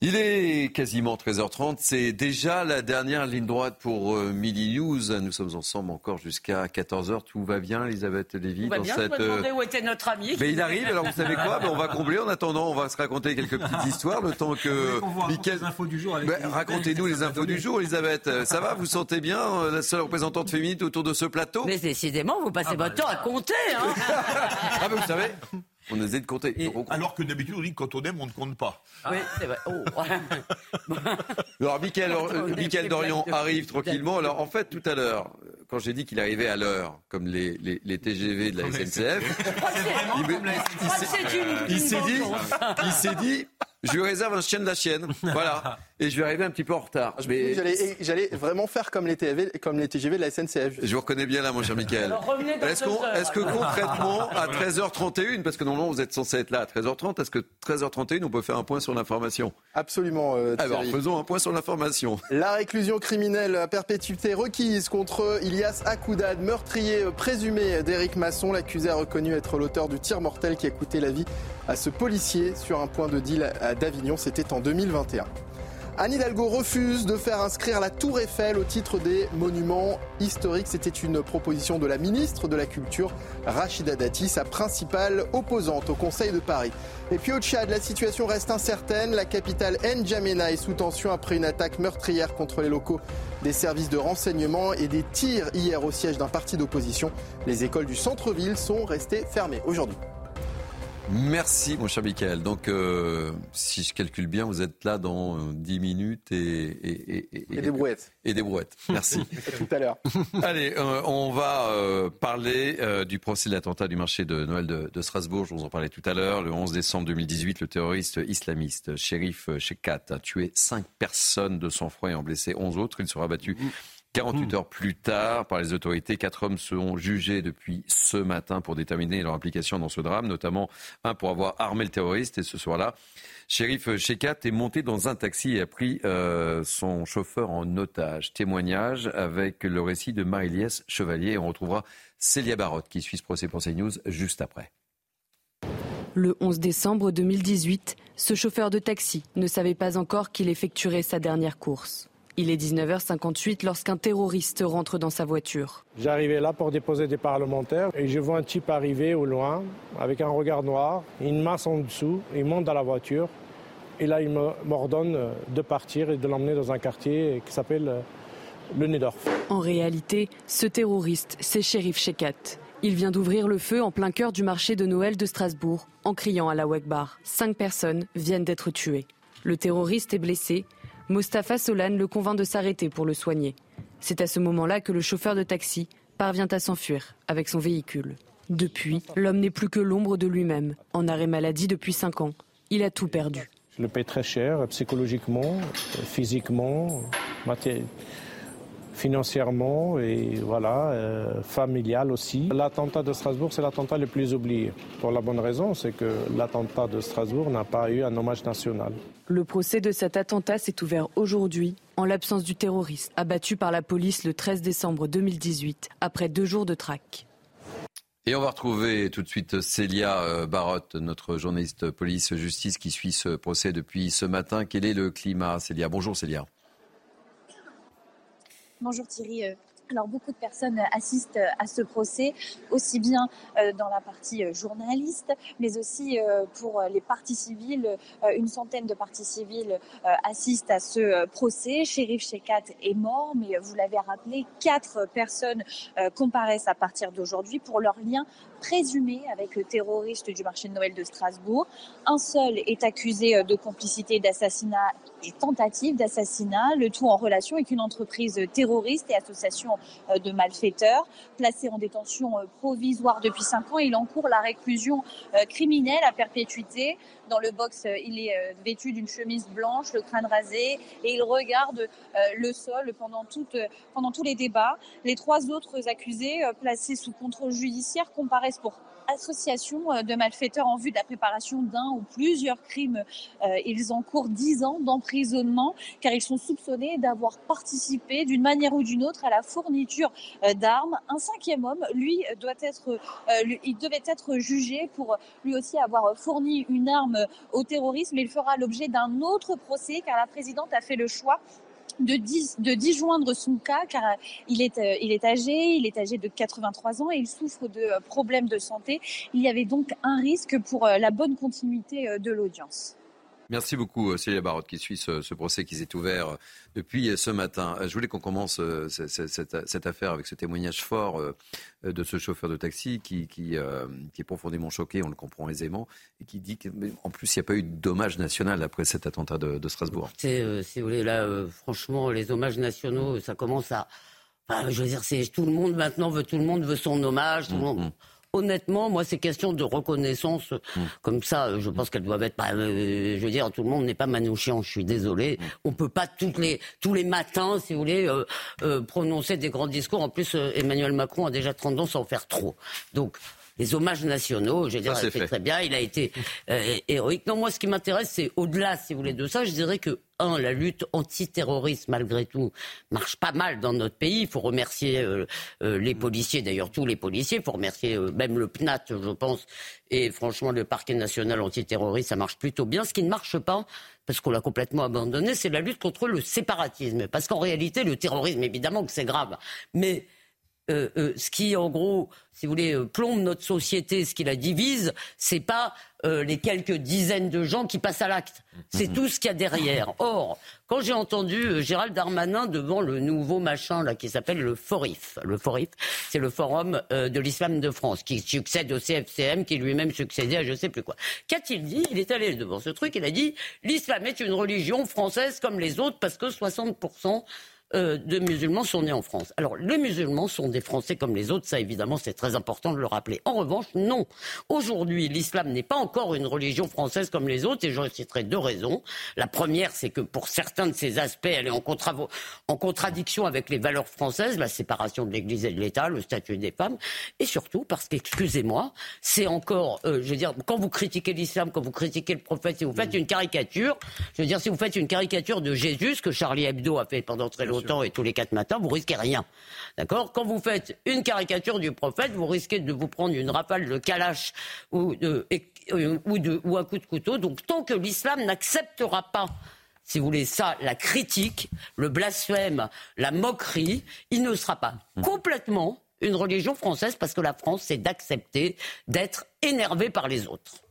Il est quasiment 13h30. C'est déjà la dernière ligne droite pour euh, Midi News. Nous sommes ensemble encore jusqu'à 14h. Tout va bien, Elisabeth Lévy Tout va bien. Cette, je me euh, où était notre ami. Mais il arrive. Alors vous savez quoi? Ben, On va combler. En attendant, on va se raconter quelques petites histoires le temps que. Les infos du jour. Ben, racontez-nous les infos du jour, Elisabeth. Ça va Vous sentez bien euh, la seule représentante féminine autour de ce plateau? Mais décidément, vous passez ah, votre bah, temps à compter. Hein ah ben vous savez on essaie de compter. alors que d'habitude, on dit que quand on aime, on ne compte pas. Oui, c'est vrai. Oh. alors, Michael, Dorian arrive tranquillement. Alors, en fait, tout à l'heure, quand j'ai dit qu'il arrivait à l'heure, comme les, les, TGV de la SNCF, il s'est dit, il s'est dit, je lui réserve un chien de la chienne. Voilà. Et je vais arriver un petit peu en retard. J'allais vraiment faire comme les, TGV, comme les TGV de la SNCF. Je vous reconnais bien là, mon cher Michael. Est-ce est que concrètement, à 13h31, parce que normalement vous êtes censé être là à 13h30, est-ce que 13h31, on peut faire un point sur l'information? Absolument. Euh, Alors, faisons un point sur l'information. La réclusion criminelle à perpétuité requise contre Ilias Akoudad, meurtrier présumé d'Éric Masson. L'accusé a reconnu être l'auteur du tir mortel qui a coûté la vie à ce policier sur un point de deal d'Avignon. C'était en 2021. Anne Hidalgo refuse de faire inscrire la Tour Eiffel au titre des monuments historiques. C'était une proposition de la ministre de la Culture, Rachida Dati, sa principale opposante au Conseil de Paris. Et puis au Tchad, la situation reste incertaine. La capitale N'Djamena est sous tension après une attaque meurtrière contre les locaux des services de renseignement et des tirs hier au siège d'un parti d'opposition. Les écoles du centre-ville sont restées fermées aujourd'hui. Merci, mon cher Michael. Donc, euh, si je calcule bien, vous êtes là dans 10 euh, minutes et... Et, et, des brouettes. Et des brouettes. Merci. Tout à l'heure. Allez, euh, on va parler du procès de l'attentat du marché de Noël de, Strasbourg. Je vous en parlais tout à l'heure. Le 11 décembre 2018, le terroriste islamiste Shérif Shekat a tué 5 personnes de sang-froid et en blessé 11 autres. Il sera battu 48 heures plus tard, par les autorités, quatre hommes seront jugés depuis ce matin pour déterminer leur implication dans ce drame, notamment un pour avoir armé le terroriste. Et ce soir-là, Shérif Shekat est monté dans un taxi et a pris euh, son chauffeur en otage. Témoignage avec le récit de Marie-Liesse Chevalier. On retrouvera Célia Barotte qui suit ce procès pour CNews juste après. Le 11 décembre 2018, ce chauffeur de taxi ne savait pas encore qu'il effectuerait sa dernière course. Il est 19h58 lorsqu'un terroriste rentre dans sa voiture. J'arrivais là pour déposer des parlementaires et je vois un type arriver au loin avec un regard noir, une masse en dessous, il monte dans la voiture et là il m'ordonne de partir et de l'emmener dans un quartier qui s'appelle euh, le Nedorf. En réalité, ce terroriste, c'est Shérif Shekat. Il vient d'ouvrir le feu en plein cœur du marché de Noël de Strasbourg en criant à la Wegbar. Cinq personnes viennent d'être tuées. Le terroriste est blessé Mostafa Solan le convainc de s'arrêter pour le soigner. C'est à ce moment-là que le chauffeur de taxi parvient à s'enfuir avec son véhicule. Depuis, l'homme n'est plus que l'ombre de lui-même, en arrêt maladie depuis 5 ans. Il a tout perdu. Je le paie très cher, psychologiquement, physiquement, financièrement et voilà, euh, familial aussi. L'attentat de Strasbourg, c'est l'attentat le plus oublié. Pour la bonne raison, c'est que l'attentat de Strasbourg n'a pas eu un hommage national. Le procès de cet attentat s'est ouvert aujourd'hui en l'absence du terroriste abattu par la police le 13 décembre 2018 après deux jours de traque. Et on va retrouver tout de suite Célia euh, Barotte, notre journaliste police-justice qui suit ce procès depuis ce matin. Quel est le climat, Célia? Bonjour Célia. Bonjour Thierry. Euh, alors beaucoup de personnes assistent euh, à ce procès, aussi bien euh, dans la partie journaliste, mais aussi pour les parties civiles. Une centaine de parties civiles assistent à ce procès. Shérif Shekat est mort, mais vous l'avez rappelé, quatre personnes comparaissent à partir d'aujourd'hui pour leur lien présumé avec le terroriste du marché de Noël de Strasbourg. Un seul est accusé de complicité d'assassinat et tentative d'assassinat, le tout en relation avec une entreprise terroriste et association euh, de malfaiteurs. Placé en détention euh, provisoire depuis cinq ans, il encourt la réclusion euh, criminelle à perpétuité. Dans le box, il est vêtu d'une chemise blanche, le crâne rasé, et il regarde le sol pendant, pendant tous les débats. Les trois autres accusés placés sous contrôle judiciaire comparaissent pour association euh, de malfaiteurs en vue de la préparation d'un ou plusieurs crimes. Euh, ils encourent 10 ans d'emprisonnement car ils sont soupçonnés d'avoir participé d'une manière ou d'une autre à la fourniture euh, d'armes. Un cinquième homme, lui, doit être, il devait être jugé pour lui aussi avoir fourni une arme au terrorisme. Il fera l'objet d'un autre procès car la présidente a fait le choix de, disjoindre son cas car euh, il est, euh, il est âgé, il est âgé de 83 ans et il souffre de euh, problèmes de santé. Il y avait donc un risque pour la bonne continuité de l'audience. Merci beaucoup, euh, Célia Barotte, qui suit ce, procès qui s'est ouvert euh, depuis ce matin. Euh, je voulais qu'on commence cette, affaire avec ce témoignage fort de ce chauffeur de taxi qui, qui, est profondément choqué, on le comprend aisément, et qui dit qu'en plus, il n'y a pas eu de dommage national après cet attentat de, Strasbourg. si vous voulez, là, franchement, les hommages nationaux, ça commence à. je veux dire, c'est tout le monde maintenant veut, tout le monde veut son hommage. Tout le monde... Mm-hmm. Honnêtement, moi, ces questions de reconnaissance, mm. comme ça, je pense qu'elles doivent être. Bah, euh, je veux dire, tout le monde n'est pas manouchian. Je suis désolé. Mm. On peut pas toutes les tous les matins, si vous voulez, euh, euh, prononcer des grands discours. En plus, Emmanuel Macron a déjà tendance à en faire trop. Donc, les hommages nationaux, je veux dire, c'est fait très bien, il a été euh, héroïque. Non, moi, ce qui m'intéresse, c'est au-delà, si vous voulez, de ça, je dirais que, un, la lutte antiterroriste, malgré tout, marche pas mal dans notre pays. Il faut remercier euh, euh, les policiers, d'ailleurs tous les policiers, il faut remercier même le PNAT, je pense, et franchement, le parquet national antiterroriste, ça marche plutôt bien. Ce qui ne marche pas, parce qu'on l'a complètement abandonné, c'est la lutte contre le séparatisme. Parce qu'en réalité, le terrorisme, évidemment que c'est grave, mais euh, euh, ce qui, en gros, si vous voulez, euh, plombe notre société, ce qui la divise, c'est pas les quelques dizaines de gens qui passent à l'acte. C'est mhm. tout ce qu'il y a derrière. Or, quand j'ai entendu Gérald Darmanin devant le nouveau machin là qui s'appelle le FORIF, le FORIF, c'est le Forum de l'Islam de France, qui succède au CFCM, qui lui-même succédait à je sais plus quoi. Qu'a-t-il dit? Il est allé devant ce truc, il a dit l'islam est une religion française comme les autres parce que 60 euh, de musulmans sont nés en France. Alors, les musulmans sont des Français comme les autres, ça évidemment c'est très important de le rappeler. En revanche, non. Aujourd'hui, l'islam n'est pas encore une religion française comme les autres, et j'en citerai deux raisons. La première, c'est que pour certains de ces aspects, elle est en, en contradiction avec les valeurs françaises, la séparation de l'Église et de l'État, le statut des femmes, et surtout parce qu'excusez-moi, c'est encore, euh, je veux dire, quand vous critiquez l'islam, quand vous critiquez le prophète, si vous faites une caricature, je veux dire, si vous faites une caricature de Jésus, ce que Charlie Hebdo a fait pendant très longtemps, et tous les quatre matins, vous risquez rien. D'accord Quand vous faites une caricature du prophète, vous risquez de vous prendre une rafale de calache ou, de, euh, ou, de, ou un coup de couteau. Donc tant que l'islam n'acceptera pas si vous voulez ça, la critique, le blasphème, la moquerie, il ne sera pas mmh. complètement une religion française parce que la France, c'est d'accepter d'être énervé par les autres.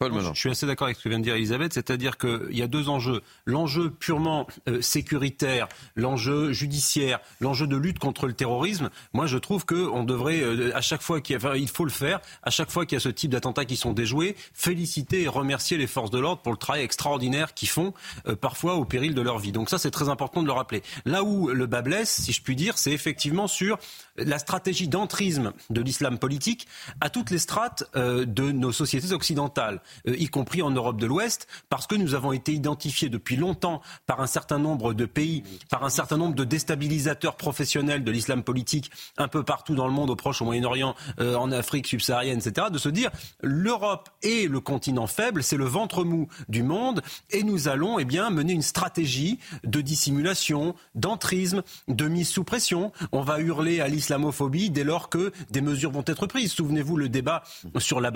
Je suis assez d'accord avec ce que vient de dire Elisabeth, c'est-à-dire qu'il y a deux enjeux. L'enjeu purement euh, sécuritaire, l'enjeu judiciaire, l'enjeu de lutte contre le terrorisme. Moi, je trouve qu'on devrait, euh, à chaque fois qu'il enfin, il faut le faire, à chaque fois qu'il y a ce type d'attentats qui sont déjoués, féliciter et remercier les forces de l'ordre pour le travail extraordinaire qu'ils font, euh, parfois au péril de leur vie. Donc ça, c'est très important de le rappeler. Là où le bas blesse, si je puis dire, c'est effectivement sur la stratégie d'entrisme de l'islam politique à toutes les strates de nos sociétés occidentales. Euh, y compris en Europe de l'Ouest, parce que nous avons été identifiés depuis longtemps par un certain nombre de pays, par un certain nombre de déstabilisateurs professionnels de l'islam politique un peu partout dans le monde, au Proche, au Moyen-Orient, euh, en Afrique subsaharienne, etc., de se dire l'Europe est le continent faible, c'est le ventre mou du monde, et nous allons eh bien, mener une stratégie de dissimulation, d'entrisme, de mise sous pression. On va hurler à l'islamophobie dès lors que des mesures vont être prises. Souvenez-vous le débat sur la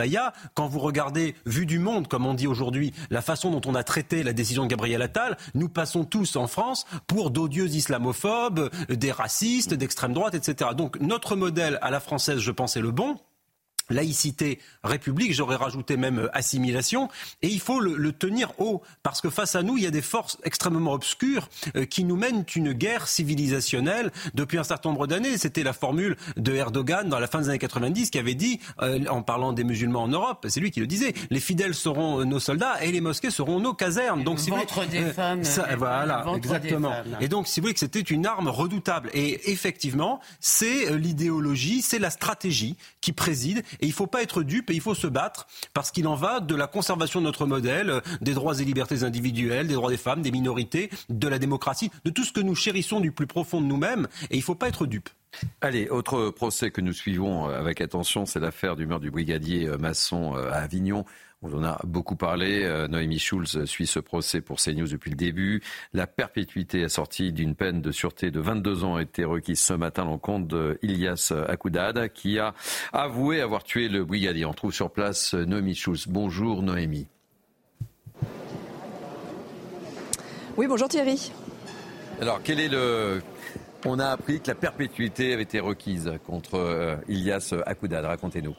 Quand vous regardez, vu du monde, comme on dit aujourd'hui, la façon dont on a traité la décision de Gabriel Attal, nous passons tous en France pour d'odieux islamophobes, des racistes, d'extrême droite, etc. Donc notre modèle à la française, je pense, est le bon laïcité, république, j'aurais rajouté même euh, assimilation, et il faut le, tenir haut, parce que face à nous, il y a des forces extrêmement obscures euh, qui nous mènent une guerre civilisationnelle depuis un certain nombre d'années. C'était la formule de Erdogan dans la fin des années 90 qui avait dit, euh, en parlant des musulmans en Europe, c'est lui qui le disait, les fidèles seront nos soldats et les mosquées seront nos casernes. donc, si vous voulez, des femmes. voilà, exactement. Et donc, si vous voulez que c'était une arme redoutable, et effectivement, c'est l'idéologie, c'est la stratégie qui préside Et il ne faut pas être dupe et il faut se battre parce qu'il en va de la conservation de notre modèle, des droits et libertés individuelles, des droits des femmes, des minorités, de la démocratie, de tout ce que nous chérissons du plus profond de nous-mêmes. Et il ne faut pas être dupe. Allez, autre procès que nous suivons euh, avec attention, c'est l'affaire du meurtre du brigadier euh, Masson euh, à Avignon. On en a beaucoup parlé. Noémie Schulz suit ce procès pour CNews depuis le début. La perpétuité assortie d'une peine de sûreté de 22 ans a été requise ce matin à l'encontre d'Ilias Akoudad, qui a avoué avoir tué le brigadier. On trouve sur place Noémie Schulz. Bonjour Noémie. Oui, bonjour Thierry. Alors, quel est le, on a appris que la perpétuité avait été requise contre euh, Ilias Akoudad. Racontez-nous.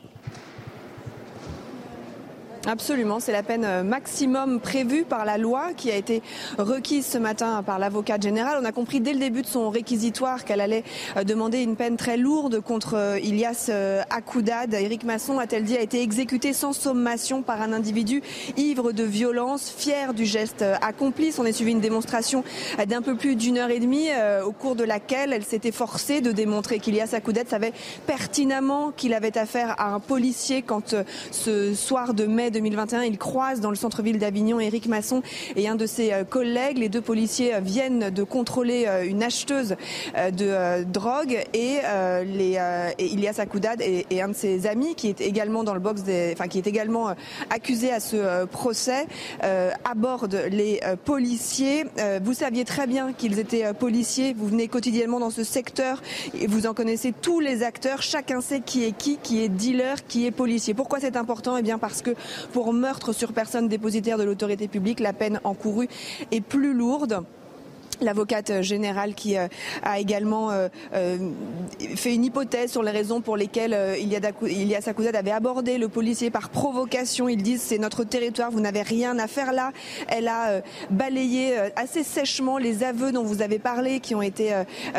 Absolument, c'est la peine euh, maximum prévue par la loi qui a été requise ce matin par l'avocat général. On a compris dès le début de son réquisitoire qu'elle allait euh, demander une peine très lourde contre euh, Ilias Akoudad. Éric Masson, a-t-elle dit, a été exécuté sans sommation par un individu ivre de violence, fier du geste accompli. On est suivi une démonstration d'un peu plus d'une heure et demie au cours de laquelle elle s'était forcée de démontrer qu'Ilias Akoudad savait pertinemment qu'il avait affaire à un policier quand ce soir de mai 2021, il croise dans le centre-ville d'Avignon Éric Masson et un de ses euh, collègues. Les deux policiers euh, viennent de contrôler euh, une acheteuse de drogue et, les, et Ilias Akoudad et, un de ses amis qui est également dans le box des, enfin qui est également accusé à ce procès aborde les policiers. vous saviez très bien qu'ils étaient policiers. Vous venez quotidiennement dans ce secteur et vous en connaissez tous les acteurs. Chacun sait qui est qui, qui est dealer, qui est policier. Pourquoi c'est important? Eh bien parce que pour meurtre sur personne dépositaire de l'autorité publique, la peine encourue est plus lourde l'avocate générale qui euh, a également euh, euh, fait une hypothèse sur les raisons pour lesquelles Ilias Akouzad avait abordé le policier par provocation. Ils disent c'est notre territoire, vous n'avez rien à faire là. Elle a balayé assez sèchement les aveux dont vous avez parlé qui ont été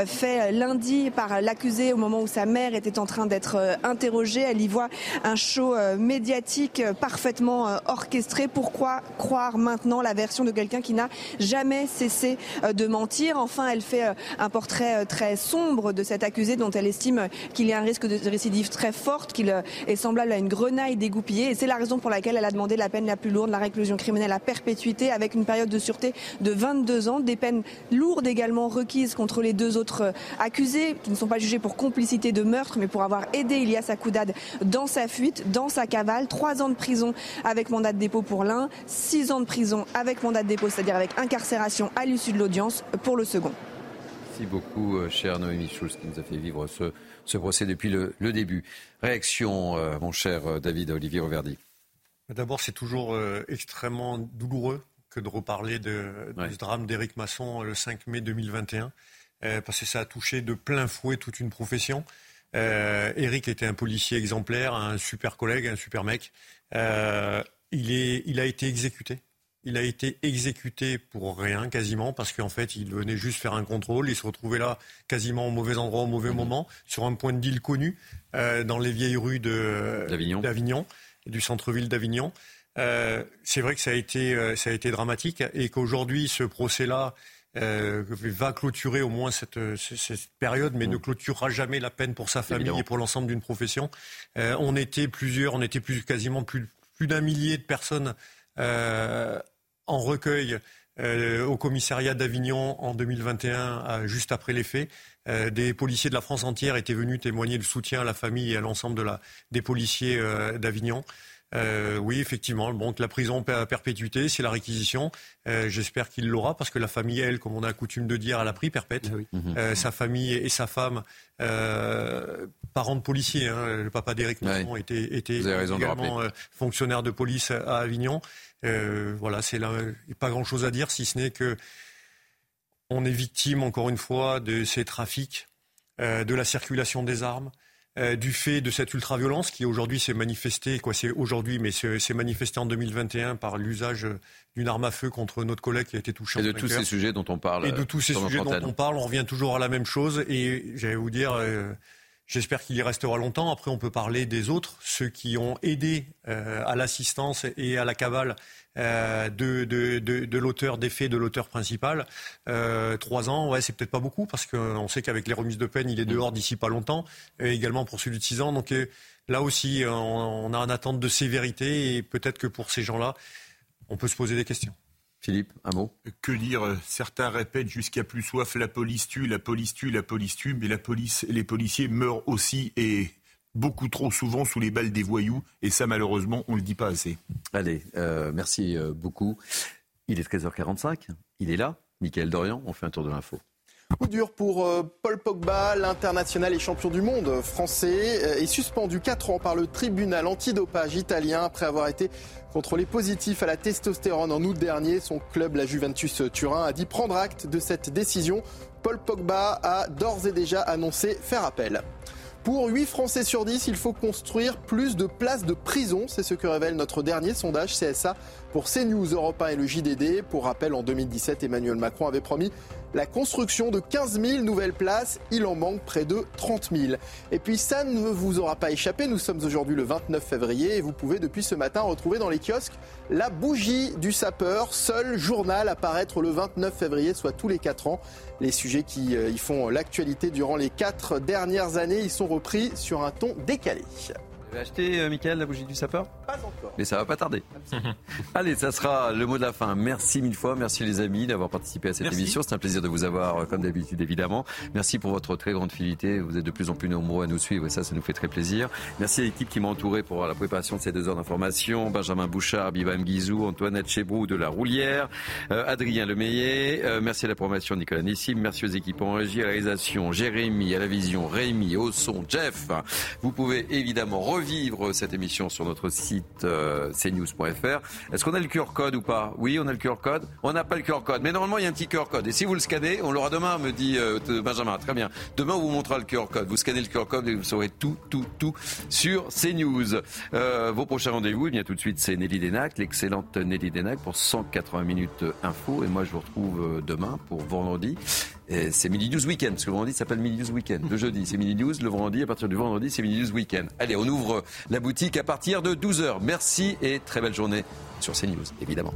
faits lundi par l'accusé au moment où sa mère était en train d'être interrogée. Elle y voit un show médiatique parfaitement orchestré. Pourquoi croire maintenant la version de quelqu'un qui n'a jamais cessé de mentir. Enfin, elle fait euh, un portrait euh, très sombre de cet accusé dont elle estime qu'il y a un risque de récidive très forte, qu'il euh, est semblable à une grenaille dégoupillée. Et c'est la raison pour laquelle elle a demandé la peine la plus lourde, la réclusion criminelle à perpétuité, avec une période de sûreté de 22 ans. Des peines lourdes également requises contre les deux autres accusés, qui ne sont pas jugés pour complicité de meurtre, mais pour avoir aidé Ilias Akoudad dans sa fuite, dans sa cavale. Trois ans de prison avec mandat de dépôt pour l'un, six ans de prison avec mandat de dépôt, c'est-à-dire avec incarcération à l'issue de l'audience pour le second. Merci beaucoup, euh, cher Noémie Schulz, qui nous a fait vivre ce, procès depuis le, début. Réaction, euh, mon cher euh, David Olivier Roverdi. D'abord, c'est toujours extrêmement douloureux que de reparler de, du drame d'Éric Masson le 5 mai 2021, parce que ça a touché de plein fouet toute une profession. Éric était un policier exemplaire, un super collègue, un super mec. il, est, il a été exécuté il a été exécuté pour rien quasiment parce qu'en fait il venait juste faire un contrôle, il se retrouvait là quasiment au mauvais endroit au mauvais mhm. moment sur un point de deal connu euh, dans les vieilles rues d'Avignon, du centre-ville d'Avignon. Euh, c'est vrai que ça a été euh, ça a été dramatique et qu'aujourd'hui ce procès-là va clôturer au moins cette, période, mais mhm. ne clôturera jamais la peine pour sa famille et pour l'ensemble d'une profession. on était plusieurs, on était plus, quasiment plus, plus d'un millier de personnes en recueil euh, au commissariat d'Avignon en 2021, juste après les faits. Euh, des policiers de la France entière étaient venus témoigner de soutien à la famille et à l'ensemble de la, des policiers euh, d'Avignon. oui, effectivement, bon, la prison à perpétuité, c'est la réquisition. J'espère qu'il l'aura parce que la famille, elle, comme on a coutume de dire, elle a pris perpète. Ah mhm. sa famille et sa femme, parents de policiers, hein, le papa d'Éric Masson était, était également fonctionnaire de police à Avignon. Euh, voilà, c'est là, pas grand-chose à dire, si ce n'est que on est victime, encore une fois, de ces trafics, euh, de la circulation des armes, euh, du fait de cette ultra-violence qui aujourd'hui s'est manifestée, quoi, c'est aujourd'hui, mais s'est manifestée en 2021 par l'usage d'une arme à feu contre notre collègue qui a été touché. Et de tous ces sujets dont on parle. Et de tous ces sujets dont on parle, on revient toujours à la même chose. Et j'allais vous dire. J'espère qu'il y restera longtemps. Après, on peut parler des autres, ceux qui ont aidé euh, à l'assistance et à la cavale euh, de, de, de, l'auteur des faits, de l'auteur principal. Euh, trois ans, ouais, c'est peut-être pas beaucoup parce qu'on sait qu'avec les remises de peine, il est dehors d'ici pas longtemps. Et également pour celui de six ans. Donc là aussi, on, a en attente de sévérité et peut-être que pour ces gens-là, on peut se poser des questions. Philippe, un mot Que dire Certains répètent jusqu'à plus soif la police tue, la police tue, la police tue, mais la police, les policiers meurent aussi et beaucoup trop souvent sous les balles des voyous. Et ça, malheureusement, on ne le dit pas assez. Allez, euh, merci euh, beaucoup. Il est 13h45. Il est là. Michael Dorian, on fait un tour de l'info. Coup dur pour euh, Paul Pogba, l'international et champion du monde français, est suspendu 4 ans par le tribunal antidopage italien après avoir été contrôlé positif à la testostérone en août dernier. Son club, la Juventus Turin, a dit prendre acte de cette décision. Paul Pogba a d'ores et déjà annoncé faire appel. Pour 8 Français sur 10, il faut construire plus de places de prison. C'est ce que révèle notre dernier sondage CSA pour CNews Europe 1 et le JDD. Pour rappel, en 2017, Emmanuel Macron avait promis la construction de 15 000 nouvelles places. Il en manque près de 30 000. Et puis ça ne vous aura pas échappé, nous sommes aujourd'hui le 29 février et vous pouvez depuis ce matin retrouver dans les kiosques la bougie du sapeur, seul journal à paraître le 29 février, soit tous les 4 ans. Les sujets qui euh, y font l'actualité durant les 4 dernières années, ils sont repris sur un ton décalé. Vous avez acheté, euh, Michael, la bougie du sapeur? Pas encore. Mais ça va pas tarder. Allez, ça sera le mot de la fin. Merci mille fois. Merci les amis d'avoir participé à cette émission. C'est un plaisir de vous avoir, euh, comme d'habitude, évidemment. Merci pour votre très grande fidélité. Vous êtes de plus en plus nombreux à nous suivre et ça, ça nous fait très plaisir. Merci à l'équipe qui m'a entouré pour la préparation de ces deux heures d'information. Benjamin Bouchard, Bibam Guizou, Antoinette Chebrou de La Roulière, euh, Adrien Lemeillet. Euh, merci à la promotion Nicolas Nissim. Merci aux équipes en régie, à la réalisation, Jérémy, à la vision, Rémi, au son, Jeff. Vous pouvez évidemment revivre cette émission sur notre site euh, cnews.fr. Est-ce qu'on a le QR code ou pas? Oui, on a le QR code. On n'a pas le QR code. Mais normalement, il y a un petit QR code. Et si vous le scannez, on l'aura demain, me dit euh, Benjamin. Très bien. Demain, on vous montrera le QR code. Vous scannez le QR code et vous saurez tout, tout, tout sur CNews. Euh, vos prochains rendez-vous, eh bien tout de suite, c'est Nelly Denac, l'excellente Nelly Denac pour 180 minutes info. Et moi, je vous retrouve demain pour vendredi. C'est Mini News Weekend, parce que le vendredi s'appelle Mini News Weekend. Le jeudi, c'est Mini News. Le vendredi, à partir du vendredi, c'est Mini News Weekend. Allez, on ouvre la boutique à partir de 12h. Merci et très belle journée sur CNews, évidemment.